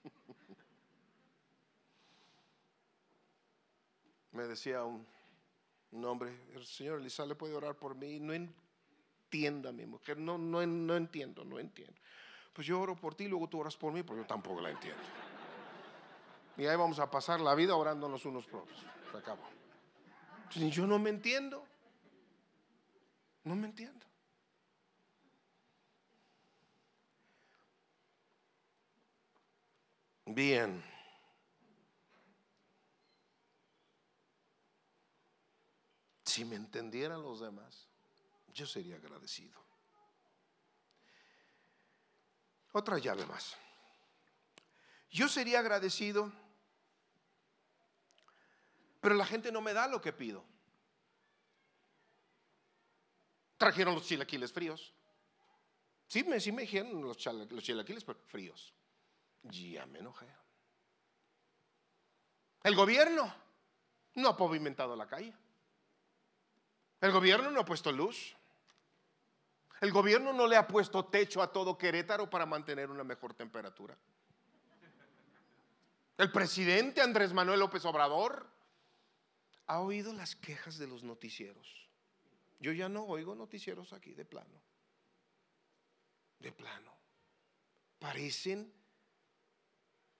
me decía un, hombre, el señor Elisa le puede orar por mí. No entienda mi mujer, no, no, no entiendo, no entiendo. Pues yo oro por ti, luego tú oras por mí, porque yo tampoco la entiendo. Y ahí vamos a pasar la vida orándonos unos por otros. Se acabó. yo no me entiendo. No me entiendo. Bien. Si me entendieran los demás, yo sería agradecido. Otra llave más. Yo sería agradecido, pero la gente no me da lo que pido. Trajeron los chilaquiles fríos. Sí, me, sí me dijeron los, los chilaquiles fríos. Ya me enojé. El gobierno no ha pavimentado la calle. El gobierno no ha puesto luz. El gobierno no le ha puesto techo a todo Querétaro para mantener una mejor temperatura. El presidente Andrés Manuel López Obrador ha oído las quejas de los noticieros. Yo ya no oigo noticieros aquí de plano. De plano. Parecen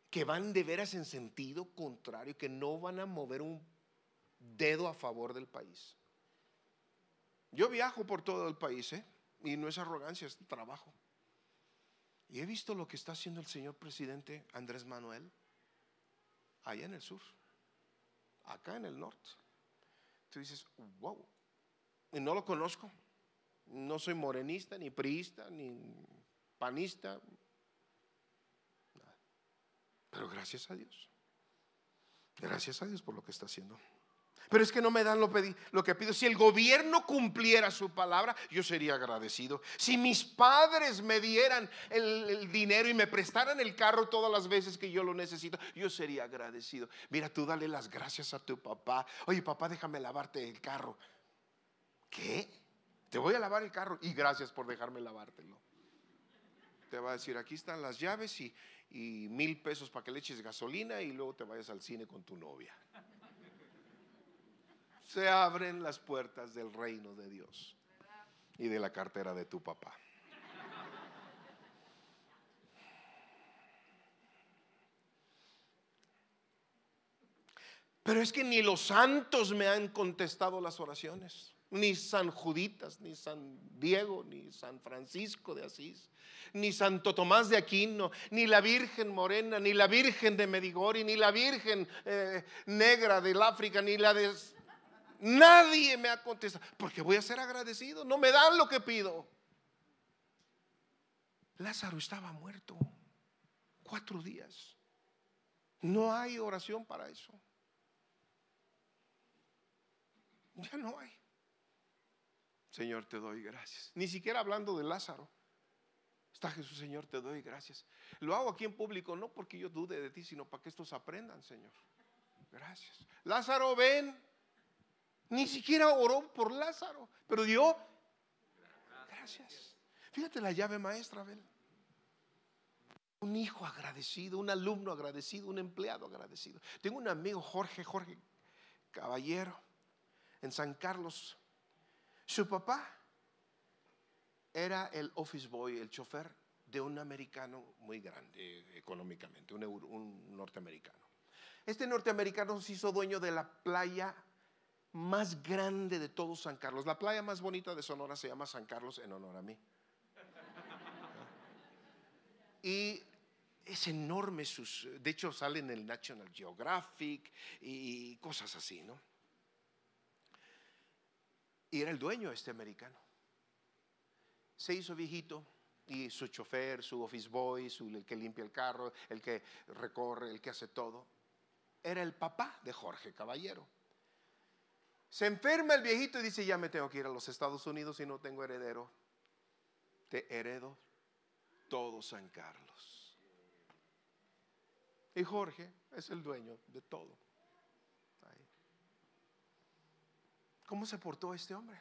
que van de veras en sentido contrario, que no van a mover un dedo a favor del país. Yo viajo por todo el país, ¿eh? Y no es arrogancia, es trabajo. Y he visto lo que está haciendo el señor presidente Andrés Manuel allá en el sur, acá en el norte. Tú dices, wow, y no lo conozco. No soy morenista, ni priista, ni panista, pero gracias a Dios. Gracias a Dios por lo que está haciendo. Pero es que no me dan lo, lo, que pido. Si el gobierno cumpliera su palabra, yo sería agradecido. Si mis padres me dieran el, el, dinero y me prestaran el carro todas las veces que yo lo necesito, yo sería agradecido. Mira, tú dale las gracias a tu papá. Oye, papá, déjame lavarte el carro. ¿Qué? Te voy a lavar el carro y gracias por dejarme lavártelo. Te va a decir, aquí están las llaves y, y mil pesos para que le eches gasolina y luego te vayas al cine con tu novia se abren las puertas del reino de Dios y de la cartera de tu papá. Pero es que ni los santos me han contestado las oraciones, ni San Juditas, ni San Diego, ni San Francisco de Asís, ni Santo Tomás de Aquino, ni la Virgen Morena, ni la Virgen de Medigori, ni la Virgen eh, Negra del África, ni la de Nadie me ha contestado. Porque voy a ser agradecido. No me dan lo que pido. Lázaro estaba muerto. Cuatro días. No hay oración para eso. Ya no hay. Señor, te doy gracias. Ni siquiera hablando de Lázaro. Está Jesús, Señor, te doy gracias. Lo hago aquí en público, no porque yo dude de ti, sino para que estos aprendan, Señor. Gracias. Lázaro, ven. Ni siquiera oró por Lázaro, pero dio gracias. Fíjate la llave maestra, Abel. Un hijo agradecido, un alumno agradecido, un empleado agradecido. Tengo un amigo, Jorge, Jorge Caballero, en San Carlos. Su papá era el office boy, el chofer de un americano muy grande económicamente, un, un norteamericano. Este norteamericano se hizo dueño de la playa más grande de todo San Carlos. La playa más bonita de Sonora se llama San Carlos en honor a mí. Y es enorme sus, de hecho sale en el National Geographic y cosas así, ¿no? Y era el dueño este americano. Se hizo viejito y su chofer, su office boy, su, el que limpia el carro, el que recorre, el que hace todo, era el papá de Jorge Caballero. Se enferma el viejito y dice, ya me tengo que ir a los Estados Unidos y no tengo heredero. Te heredo todo San Carlos. Y Jorge es el dueño de todo. ¿Cómo se portó este hombre?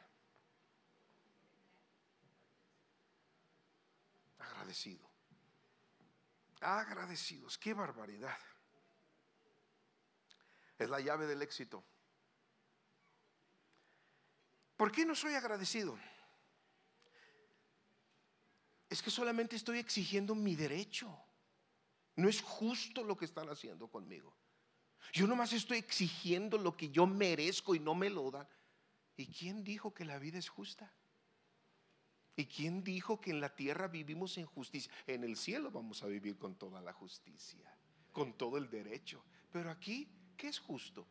Agradecido. Agradecidos. Qué barbaridad. Es la llave del éxito. ¿Por qué no soy agradecido? Es que solamente estoy exigiendo mi derecho. No es justo lo que están haciendo conmigo. Yo nomás estoy exigiendo lo que yo merezco y no me lo dan. ¿Y quién dijo que la vida es justa? ¿Y quién dijo que en la tierra vivimos en justicia? En el cielo vamos a vivir con toda la justicia, con todo el derecho. Pero aquí, ¿qué es justo?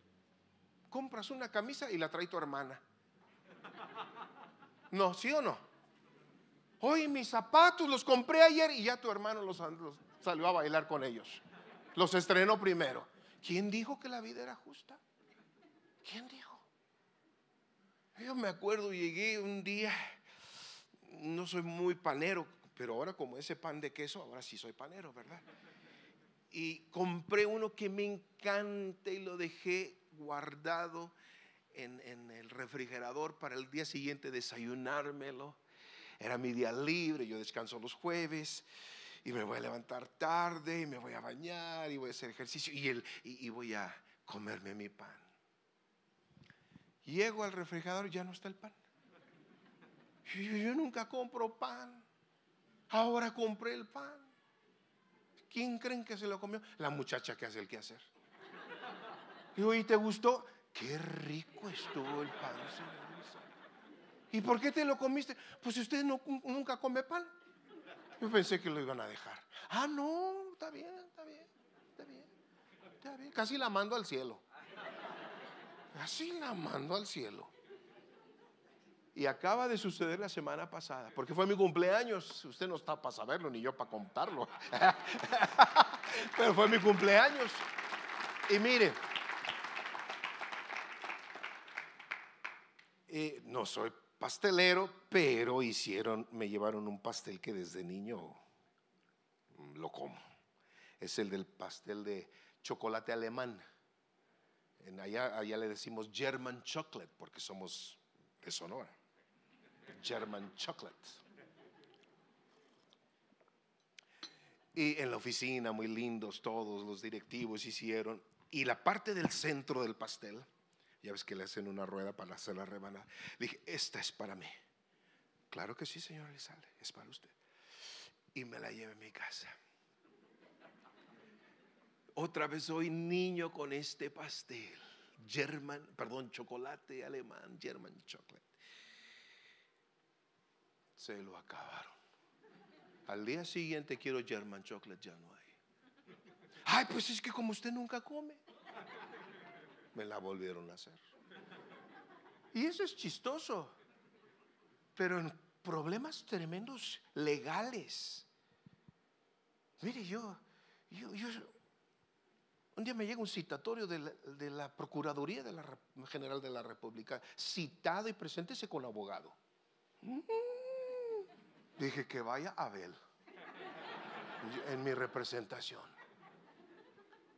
Compras una camisa y la trae tu hermana. No, ¿sí o no? Hoy mis zapatos los compré ayer y ya tu hermano los, salió a bailar con ellos. Los estrenó primero. ¿Quién dijo que la vida era justa? ¿Quién dijo? Yo me acuerdo, llegué un día, no soy muy panero, pero ahora como ese pan de queso, ahora sí soy panero, ¿verdad? Y compré uno que me encanta y lo dejé guardado en, el refrigerador para el día siguiente desayunármelo. Era mi día libre, yo descanso los jueves y me voy a levantar tarde y me voy a bañar y voy a hacer ejercicio y, el, y, voy a comerme mi pan. Llego al refrigerador y ya no está el pan. Yo, yo, nunca compro pan. Ahora compré el pan. ¿Quién creen que se lo comió? La muchacha que hace el quehacer. ¿y te gustó? Qué rico estuvo el pan, ¿Y por qué te lo comiste? Pues usted no, nunca come pan. Yo pensé que lo iban a dejar. Ah, no, está bien, está bien, está bien, está bien. Casi la mando al cielo. Casi la mando al cielo. Y acaba de suceder la semana pasada, porque fue mi cumpleaños. Usted no está para saberlo, ni yo para contarlo. <laughs> Pero fue mi cumpleaños. Y mire, Eh, no soy pastelero, pero hicieron, me llevaron un pastel que desde niño lo como. Es el del pastel de chocolate alemán. En allá, allá le decimos German chocolate porque somos de Sonora. German chocolate. Y en la oficina, muy lindos todos los directivos hicieron. Y la parte del centro del pastel, ya ves que le hacen una rueda para hacer la rebanada. Dije, esta es para mí. Claro que sí, señor Elizalde, es para usted. Y me la llevé a mi casa. Otra vez soy niño con este pastel. German, perdón, chocolate alemán, German chocolate. Se lo acabaron. Al día siguiente quiero German chocolate, ya no hay. Ay, pues es que como usted nunca come, me la volvieron a hacer. Y eso es chistoso, pero en problemas tremendos legales. Mire, yo, yo, yo un día me llega un citatorio de la, Procuraduría de la General de la República, citado y preséntese con abogado. Mm. Dije que vaya a Abel en mi representación.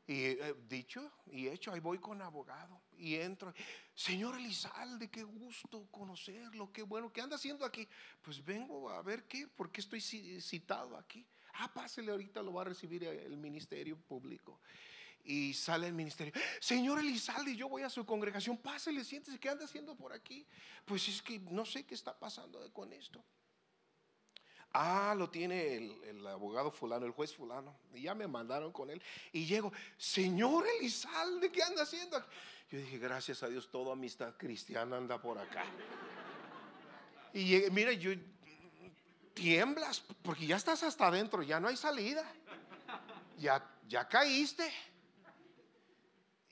Y eh, dicho y hecho, ahí voy con abogado y entro. Señor Elizalde, qué gusto conocerlo, qué bueno, ¿qué anda haciendo aquí? Pues vengo a ver qué, por qué estoy citado aquí. Ah, pásele ahorita, lo va a recibir el Ministerio Público. Y sale el ministerio, Señor Elizalde, yo voy a su congregación, pásele, siéntese, ¿qué anda haciendo por aquí? Pues es que no sé qué está pasando con esto. Ah, lo tiene el, abogado fulano, el juez fulano. Y ya me mandaron con él. Y llego, Señor Elizalde, ¿qué anda haciendo? Yo dije, gracias a Dios, toda amistad cristiana anda por acá. Y mira, yo tiemblas porque ya estás hasta adentro, ya no hay salida. Ya, ya caíste.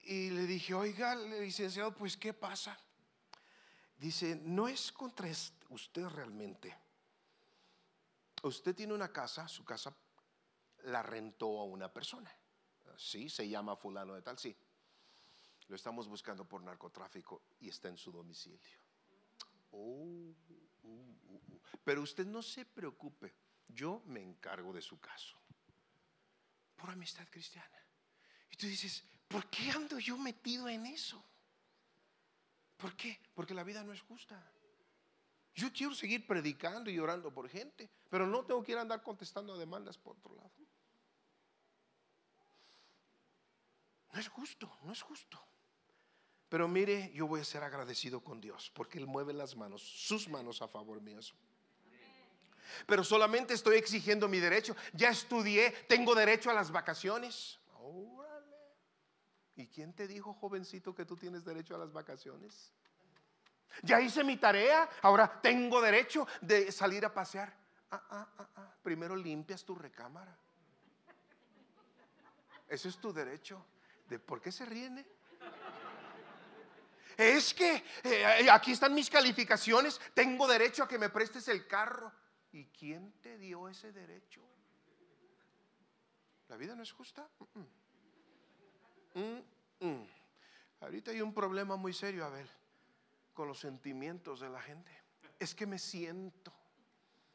Y le dije, oiga, licenciado, pues ¿qué pasa? Dice, no es contra usted realmente Usted tiene una casa, su casa la rentó a una persona. Sí, se llama fulano de tal, sí. Lo estamos buscando por narcotráfico y está en su domicilio. Oh, uh, uh, uh. Pero usted no se preocupe, yo me encargo de su caso. Por amistad cristiana. Y tú dices, ¿por qué ando yo metido en eso? ¿Por qué? Porque la vida no es justa. Yo quiero seguir predicando y orando por gente, pero no tengo que ir a andar contestando demandas por otro lado. No es justo, no es justo. Pero mire, yo voy a ser agradecido con Dios porque Él mueve las manos, sus manos a favor mío. Pero solamente estoy exigiendo mi derecho. Ya estudié, tengo derecho a las vacaciones. ¿Y quién te dijo, jovencito, que tú tienes derecho a las vacaciones? Ya hice mi tarea, ahora tengo derecho de salir a pasear. Ah, ah, ah, ah. Primero limpias tu recámara. Ese es tu derecho. ¿De por qué se ríen? Es que eh, aquí están mis calificaciones, tengo derecho a que me prestes el carro. ¿Y quién te dio ese derecho? ¿La vida no es justa? Mm, mm. Ahorita hay un problema muy serio, Abel con los sentimientos de la gente. Es que me siento.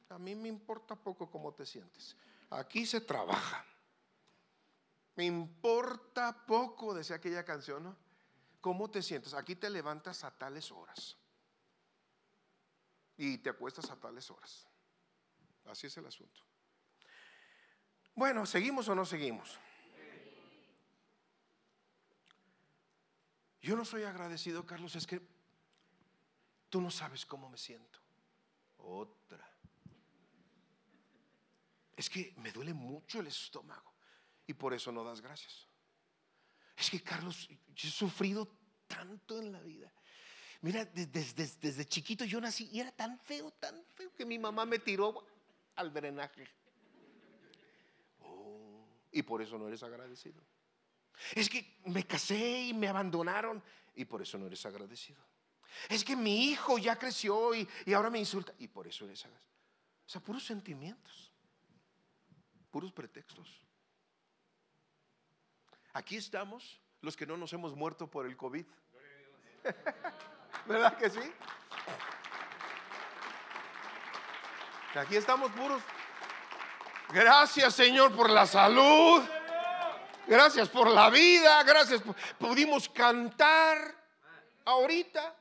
A mí me importa poco cómo te sientes. Aquí se trabaja. Me importa poco, decía aquella canción, ¿no? ¿Cómo te sientes? Aquí te levantas a tales horas. Y te acuestas a tales horas. Así es el asunto. Bueno, ¿seguimos o no seguimos? Yo no soy agradecido, Carlos, es que Tú no sabes cómo me siento. Otra. Es que me duele mucho el estómago y por eso no das gracias. Es que Carlos, yo he sufrido tanto en la vida. Mira, desde, desde, chiquito yo nací y era tan feo, tan feo que mi mamá me tiró al drenaje. Oh, y por eso no eres agradecido. Es que me casé y me abandonaron y por eso no eres agradecido. Es que mi hijo ya creció y, ahora me insulta. Y por eso es O sea, puros sentimientos. Puros pretextos. Aquí estamos los que no nos hemos muerto por el COVID. <laughs> ¿Verdad que sí? Aquí estamos puros. Gracias Señor por la salud. Gracias por la vida. Gracias. pudimos cantar ahorita.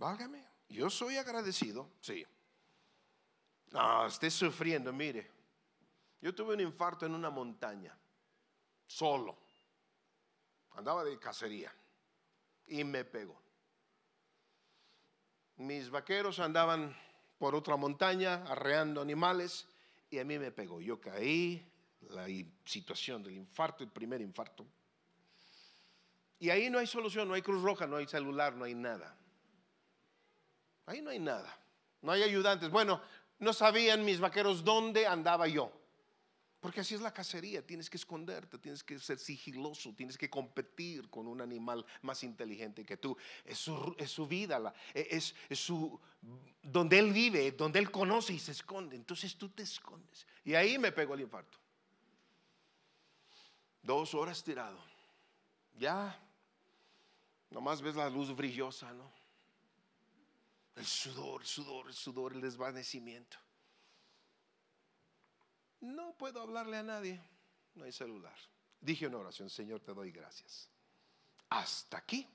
Válgame. Yo soy agradecido. Sí. No, esté sufriendo. Mire. Yo tuve un infarto en una montaña. Solo. Andaba de cacería. Y me pegó mis vaqueros andaban por otra montaña arreando animales y a mí me pegó. Yo caí, la situación del infarto, el primer infarto. Y ahí no hay solución, no hay cruz roja, no hay celular, no hay nada. Ahí no hay nada. No hay ayudantes. Bueno, no sabían mis vaqueros dónde andaba yo. Porque así es la cacería, tienes que esconderte, tienes que ser sigiloso, tienes que competir con un animal más inteligente que tú. Es su, vida, e, es, su, donde él vive, donde él conoce y se esconde. Entonces tú te escondes. Y ahí me pegó el infarto. Dos horas tirado. Ya, nomás ves la luz brillosa, ¿no? El sudor, el sudor, el sudor, el desvanecimiento. No puedo hablarle a nadie, no hay celular. Dije una oración, Señor, te doy gracias. Hasta aquí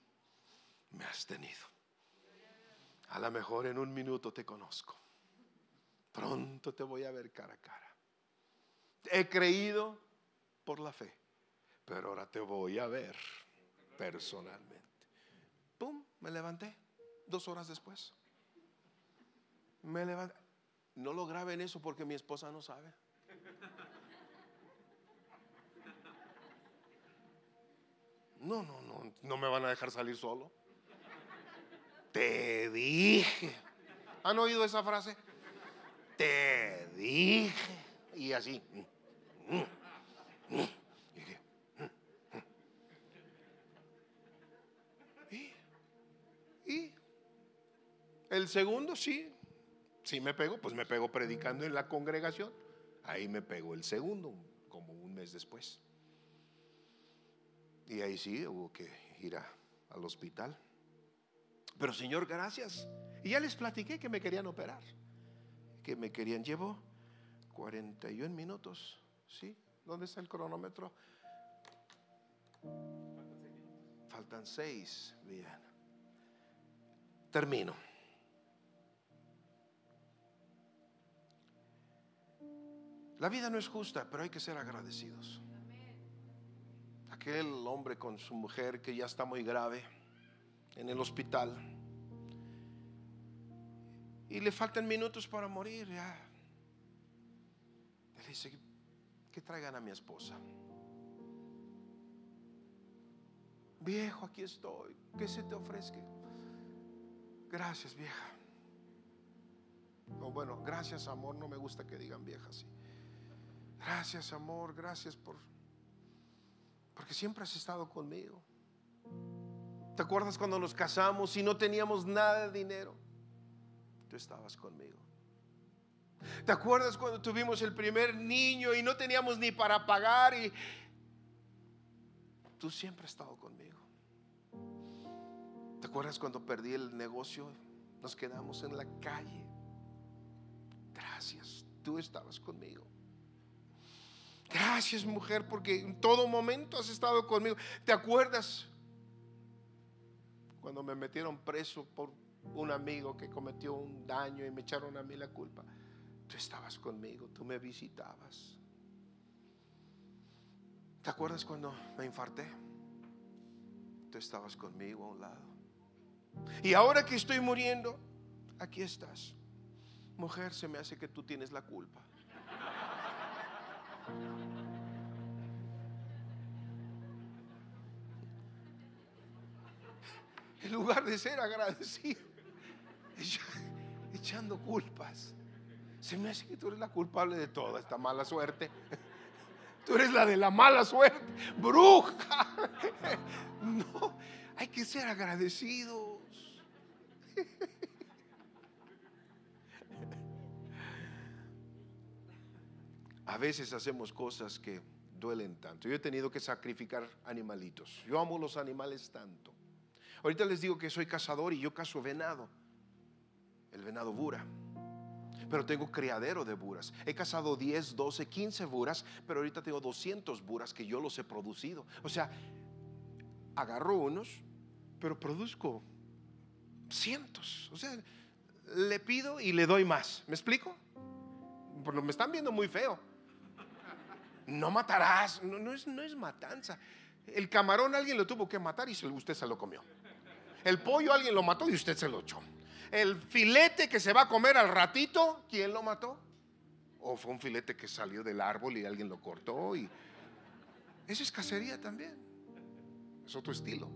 me has tenido. A lo mejor en un minuto te conozco. Pronto te voy a ver cara a cara. He creído por la fe, pero ahora te voy a ver personalmente. ¡Pum! Me levanté dos horas después. Me. No lo graben eso porque mi esposa no sabe. No, no, no, no me van a dejar salir solo. Te dije. ¿Han oído esa frase? Te dije. Y así. Y, el segundo sí, sí me pegó, pues me pegó predicando en la congregación. Ahí me pegó el segundo, como un mes después. Y ahí sí hubo que ir al hospital. Pero Señor, gracias. Y ya les platiqué que me querían operar. Que me querían, llevo 41 minutos. ¿Sí? ¿Dónde está el cronómetro? Faltan seis. Bien. Termino. La vida no es justa, pero hay que ser agradecidos aquel hombre con su mujer que ya está muy grave en el hospital. Y le faltan minutos para morir. Ya. Le dice que traigan a mi esposa. Viejo, aquí estoy. ¿Qué se te ofrezca? Gracias, vieja. O bueno, gracias, amor. No me gusta que digan vieja así. Gracias, amor. Gracias por porque siempre has estado conmigo. ¿Te acuerdas cuando nos casamos y no teníamos nada de dinero? Tú estabas conmigo. ¿Te acuerdas cuando tuvimos el primer niño y no teníamos ni para pagar? Y tú siempre has estado conmigo. ¿Te acuerdas cuando perdí el negocio? Nos quedamos en la calle. Gracias, tú estabas conmigo. Gracias mujer porque en todo momento has estado conmigo. ¿Te acuerdas cuando me metieron preso por un amigo que cometió un daño y me echaron a mí la culpa? Tú estabas conmigo, tú me visitabas. ¿Te acuerdas cuando me infarté? Tú estabas conmigo a un lado. Y ahora que estoy muriendo, aquí estás. Mujer, se me hace que tú tienes la culpa. En lugar de ser agradecido, <laughs> echando culpas. Se me hace que tú eres la culpable de toda esta mala suerte. Tú eres la de la mala suerte, bruja. <laughs> No, hay que ser agradecidos. <laughs> A veces hacemos cosas que duelen tanto. Yo he tenido que sacrificar animalitos. Yo amo los animales tanto. Ahorita les digo que soy cazador y yo cazo venado. El venado bura. Pero tengo criadero de buras. He cazado 10, 12, 15 buras, pero ahorita tengo 200 buras que yo los he producido. O sea, agarro unos, pero produzco cientos. O sea, le pido y le doy más. ¿Me explico? Porque me están viendo muy feo. No matarás. No, es, no es matanza. El camarón alguien lo tuvo que matar y usted se lo comió. El pollo alguien lo mató y usted se lo echó. El filete que se va a comer al ratito, ¿quién lo mató? O fue un filete que salió del árbol y alguien lo cortó. Y... Eso es cacería también. Es otro estilo.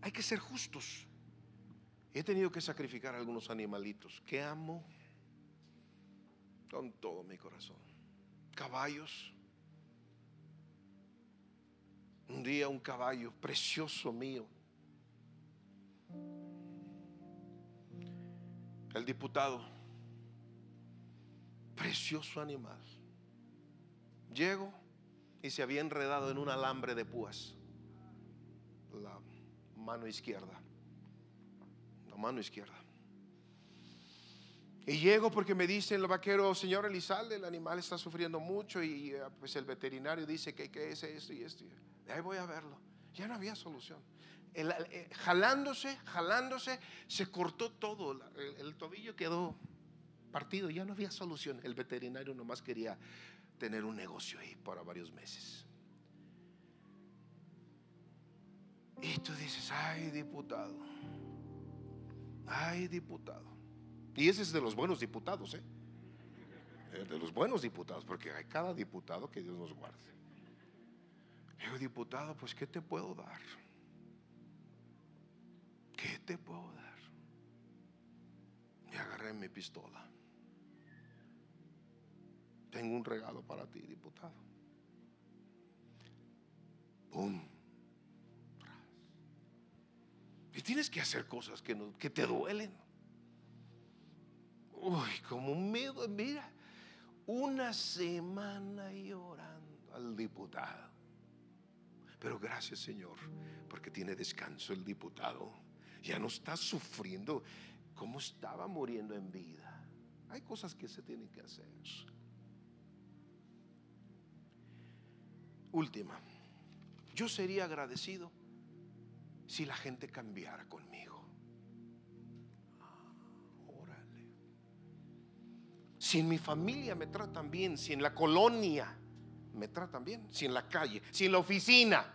Hay que ser justos. He tenido que sacrificar algunos animalitos que amo con todo mi corazón. Caballos. Un día un caballo precioso mío. El diputado. Precioso animal. Llego y se había enredado en un alambre de púas. La mano izquierda. La mano izquierda. Y llego porque me dicen los vaqueros, señor Elizalde, el animal está sufriendo mucho y eh, pues el veterinario dice que, es esto y esto. Ahí voy a verlo. Ya no había solución. Eh, jalándose, jalándose, se cortó todo. El, el, tobillo quedó partido, ya no había solución. El veterinario nomás quería tener un negocio ahí para varios meses. Y tú dices, ay diputado, ay diputado. Y ese es de los buenos diputados, ¿eh? De los buenos diputados, porque hay cada diputado que Dios nos guarde. Digo, diputado, pues ¿qué te puedo dar? ¿Qué te puedo dar? Y agarré mi pistola. Tengo un regalo para ti, diputado. ¡Pum! Y tienes que hacer cosas que, que te duelen. Uy, como miedo, mira, una semana llorando al diputado. Pero gracias Señor, porque tiene descanso el diputado. Ya no está sufriendo como estaba muriendo en vida. Hay cosas que se tienen que hacer. Última, yo sería agradecido si la gente cambiara conmigo. Si en mi familia me tratan bien, si en la colonia me tratan bien, si en la calle, si en la oficina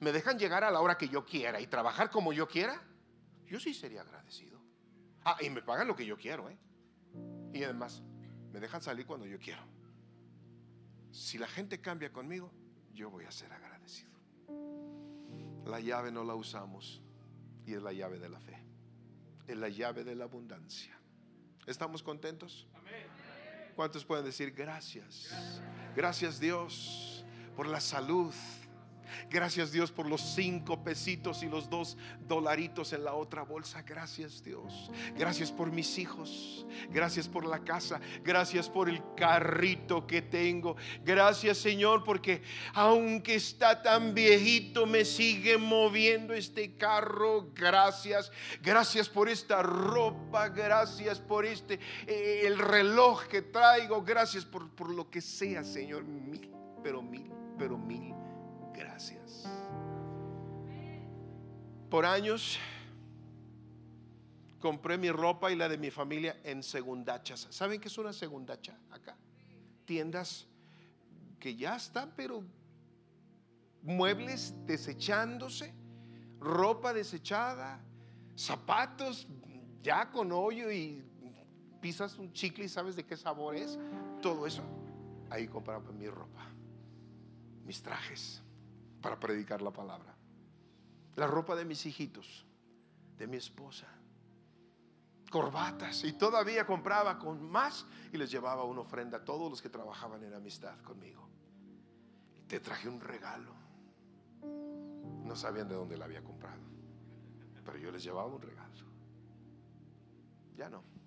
me dejan llegar a la hora que yo quiera y trabajar como yo quiera, yo sí sería agradecido. Ah, y me pagan lo que yo quiero, ¿eh? Y además, me dejan salir cuando yo quiero. Si la gente cambia conmigo, yo voy a ser agradecido. La llave no la usamos y es la llave de la fe. Es la llave de la abundancia. ¿Estamos contentos? ¿Cuántos pueden decir gracias? Gracias Dios por la salud Gracias Dios por los cinco pesitos y los dos dolaritos en la otra bolsa. Gracias Dios. Gracias por mis hijos. Gracias por la casa. Gracias por el carrito que tengo. Gracias Señor porque aunque está tan viejito me sigue moviendo este carro. Gracias. Gracias por esta ropa. Gracias por este eh, el reloj que traigo. Gracias por, por lo que sea Señor. Mil, pero mil, pero mil gracias. Por años compré mi ropa y la de mi familia en segundachas. ¿Saben qué es una segundacha acá? Tiendas que ya están, pero muebles desechándose, ropa desechada, zapatos ya con hoyo y pisas un chicle y sabes de qué sabor es. Todo eso, ahí compraba mi ropa, mis trajes para predicar la palabra. La ropa de mis hijitos, de mi esposa, corbatas y todavía compraba con más y les llevaba una ofrenda a todos los que trabajaban en amistad conmigo. Te traje un regalo. No sabían de dónde la había comprado, pero yo les llevaba un regalo. Ya no.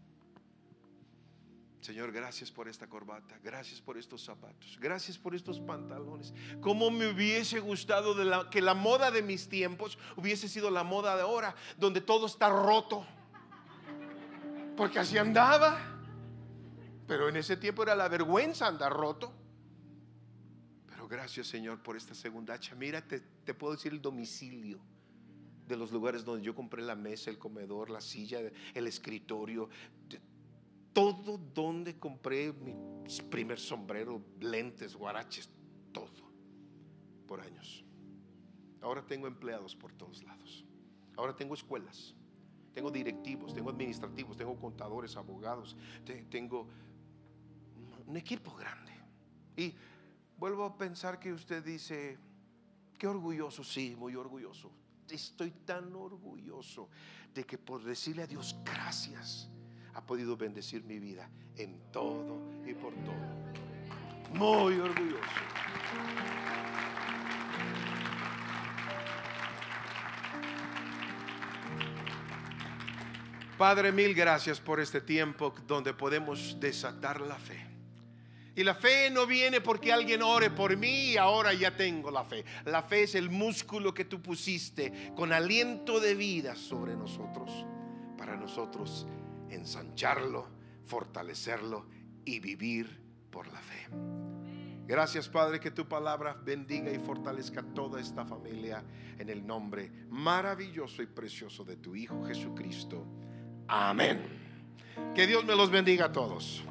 Señor, gracias por esta corbata, gracias por estos zapatos, gracias por estos pantalones. Cómo me hubiese gustado que la moda de mis tiempos hubiese sido la moda de ahora, donde todo está roto. Porque así andaba. Pero en ese tiempo era la vergüenza andar roto. Pero gracias Señor por esta segunda hacha. Mira, te puedo decir el domicilio de los lugares donde yo compré la mesa, el comedor, la silla, el escritorio todo donde compré mi primer sombrero, lentes, guaraches, todo, por años. Ahora tengo empleados por todos lados. Ahora tengo escuelas, tengo directivos, tengo administrativos, tengo contadores, abogados, tengo un equipo grande. Y vuelvo a pensar que usted dice, qué orgulloso, sí, muy orgulloso. Estoy tan orgulloso de que por decirle a Dios gracias, ha podido bendecir mi vida en todo y por todo. Muy orgulloso. Padre, mil gracias por este tiempo donde podemos desatar la fe. Y la fe no viene porque alguien ore por mí y ahora ya tengo la fe. La fe es el músculo que tú pusiste con aliento de vida sobre nosotros, para nosotros ensancharlo, fortalecerlo y vivir por la fe. Gracias Padre que tu palabra bendiga y fortalezca toda esta familia en el nombre maravilloso y precioso de tu Hijo Jesucristo. Amén. Que Dios me los bendiga a todos.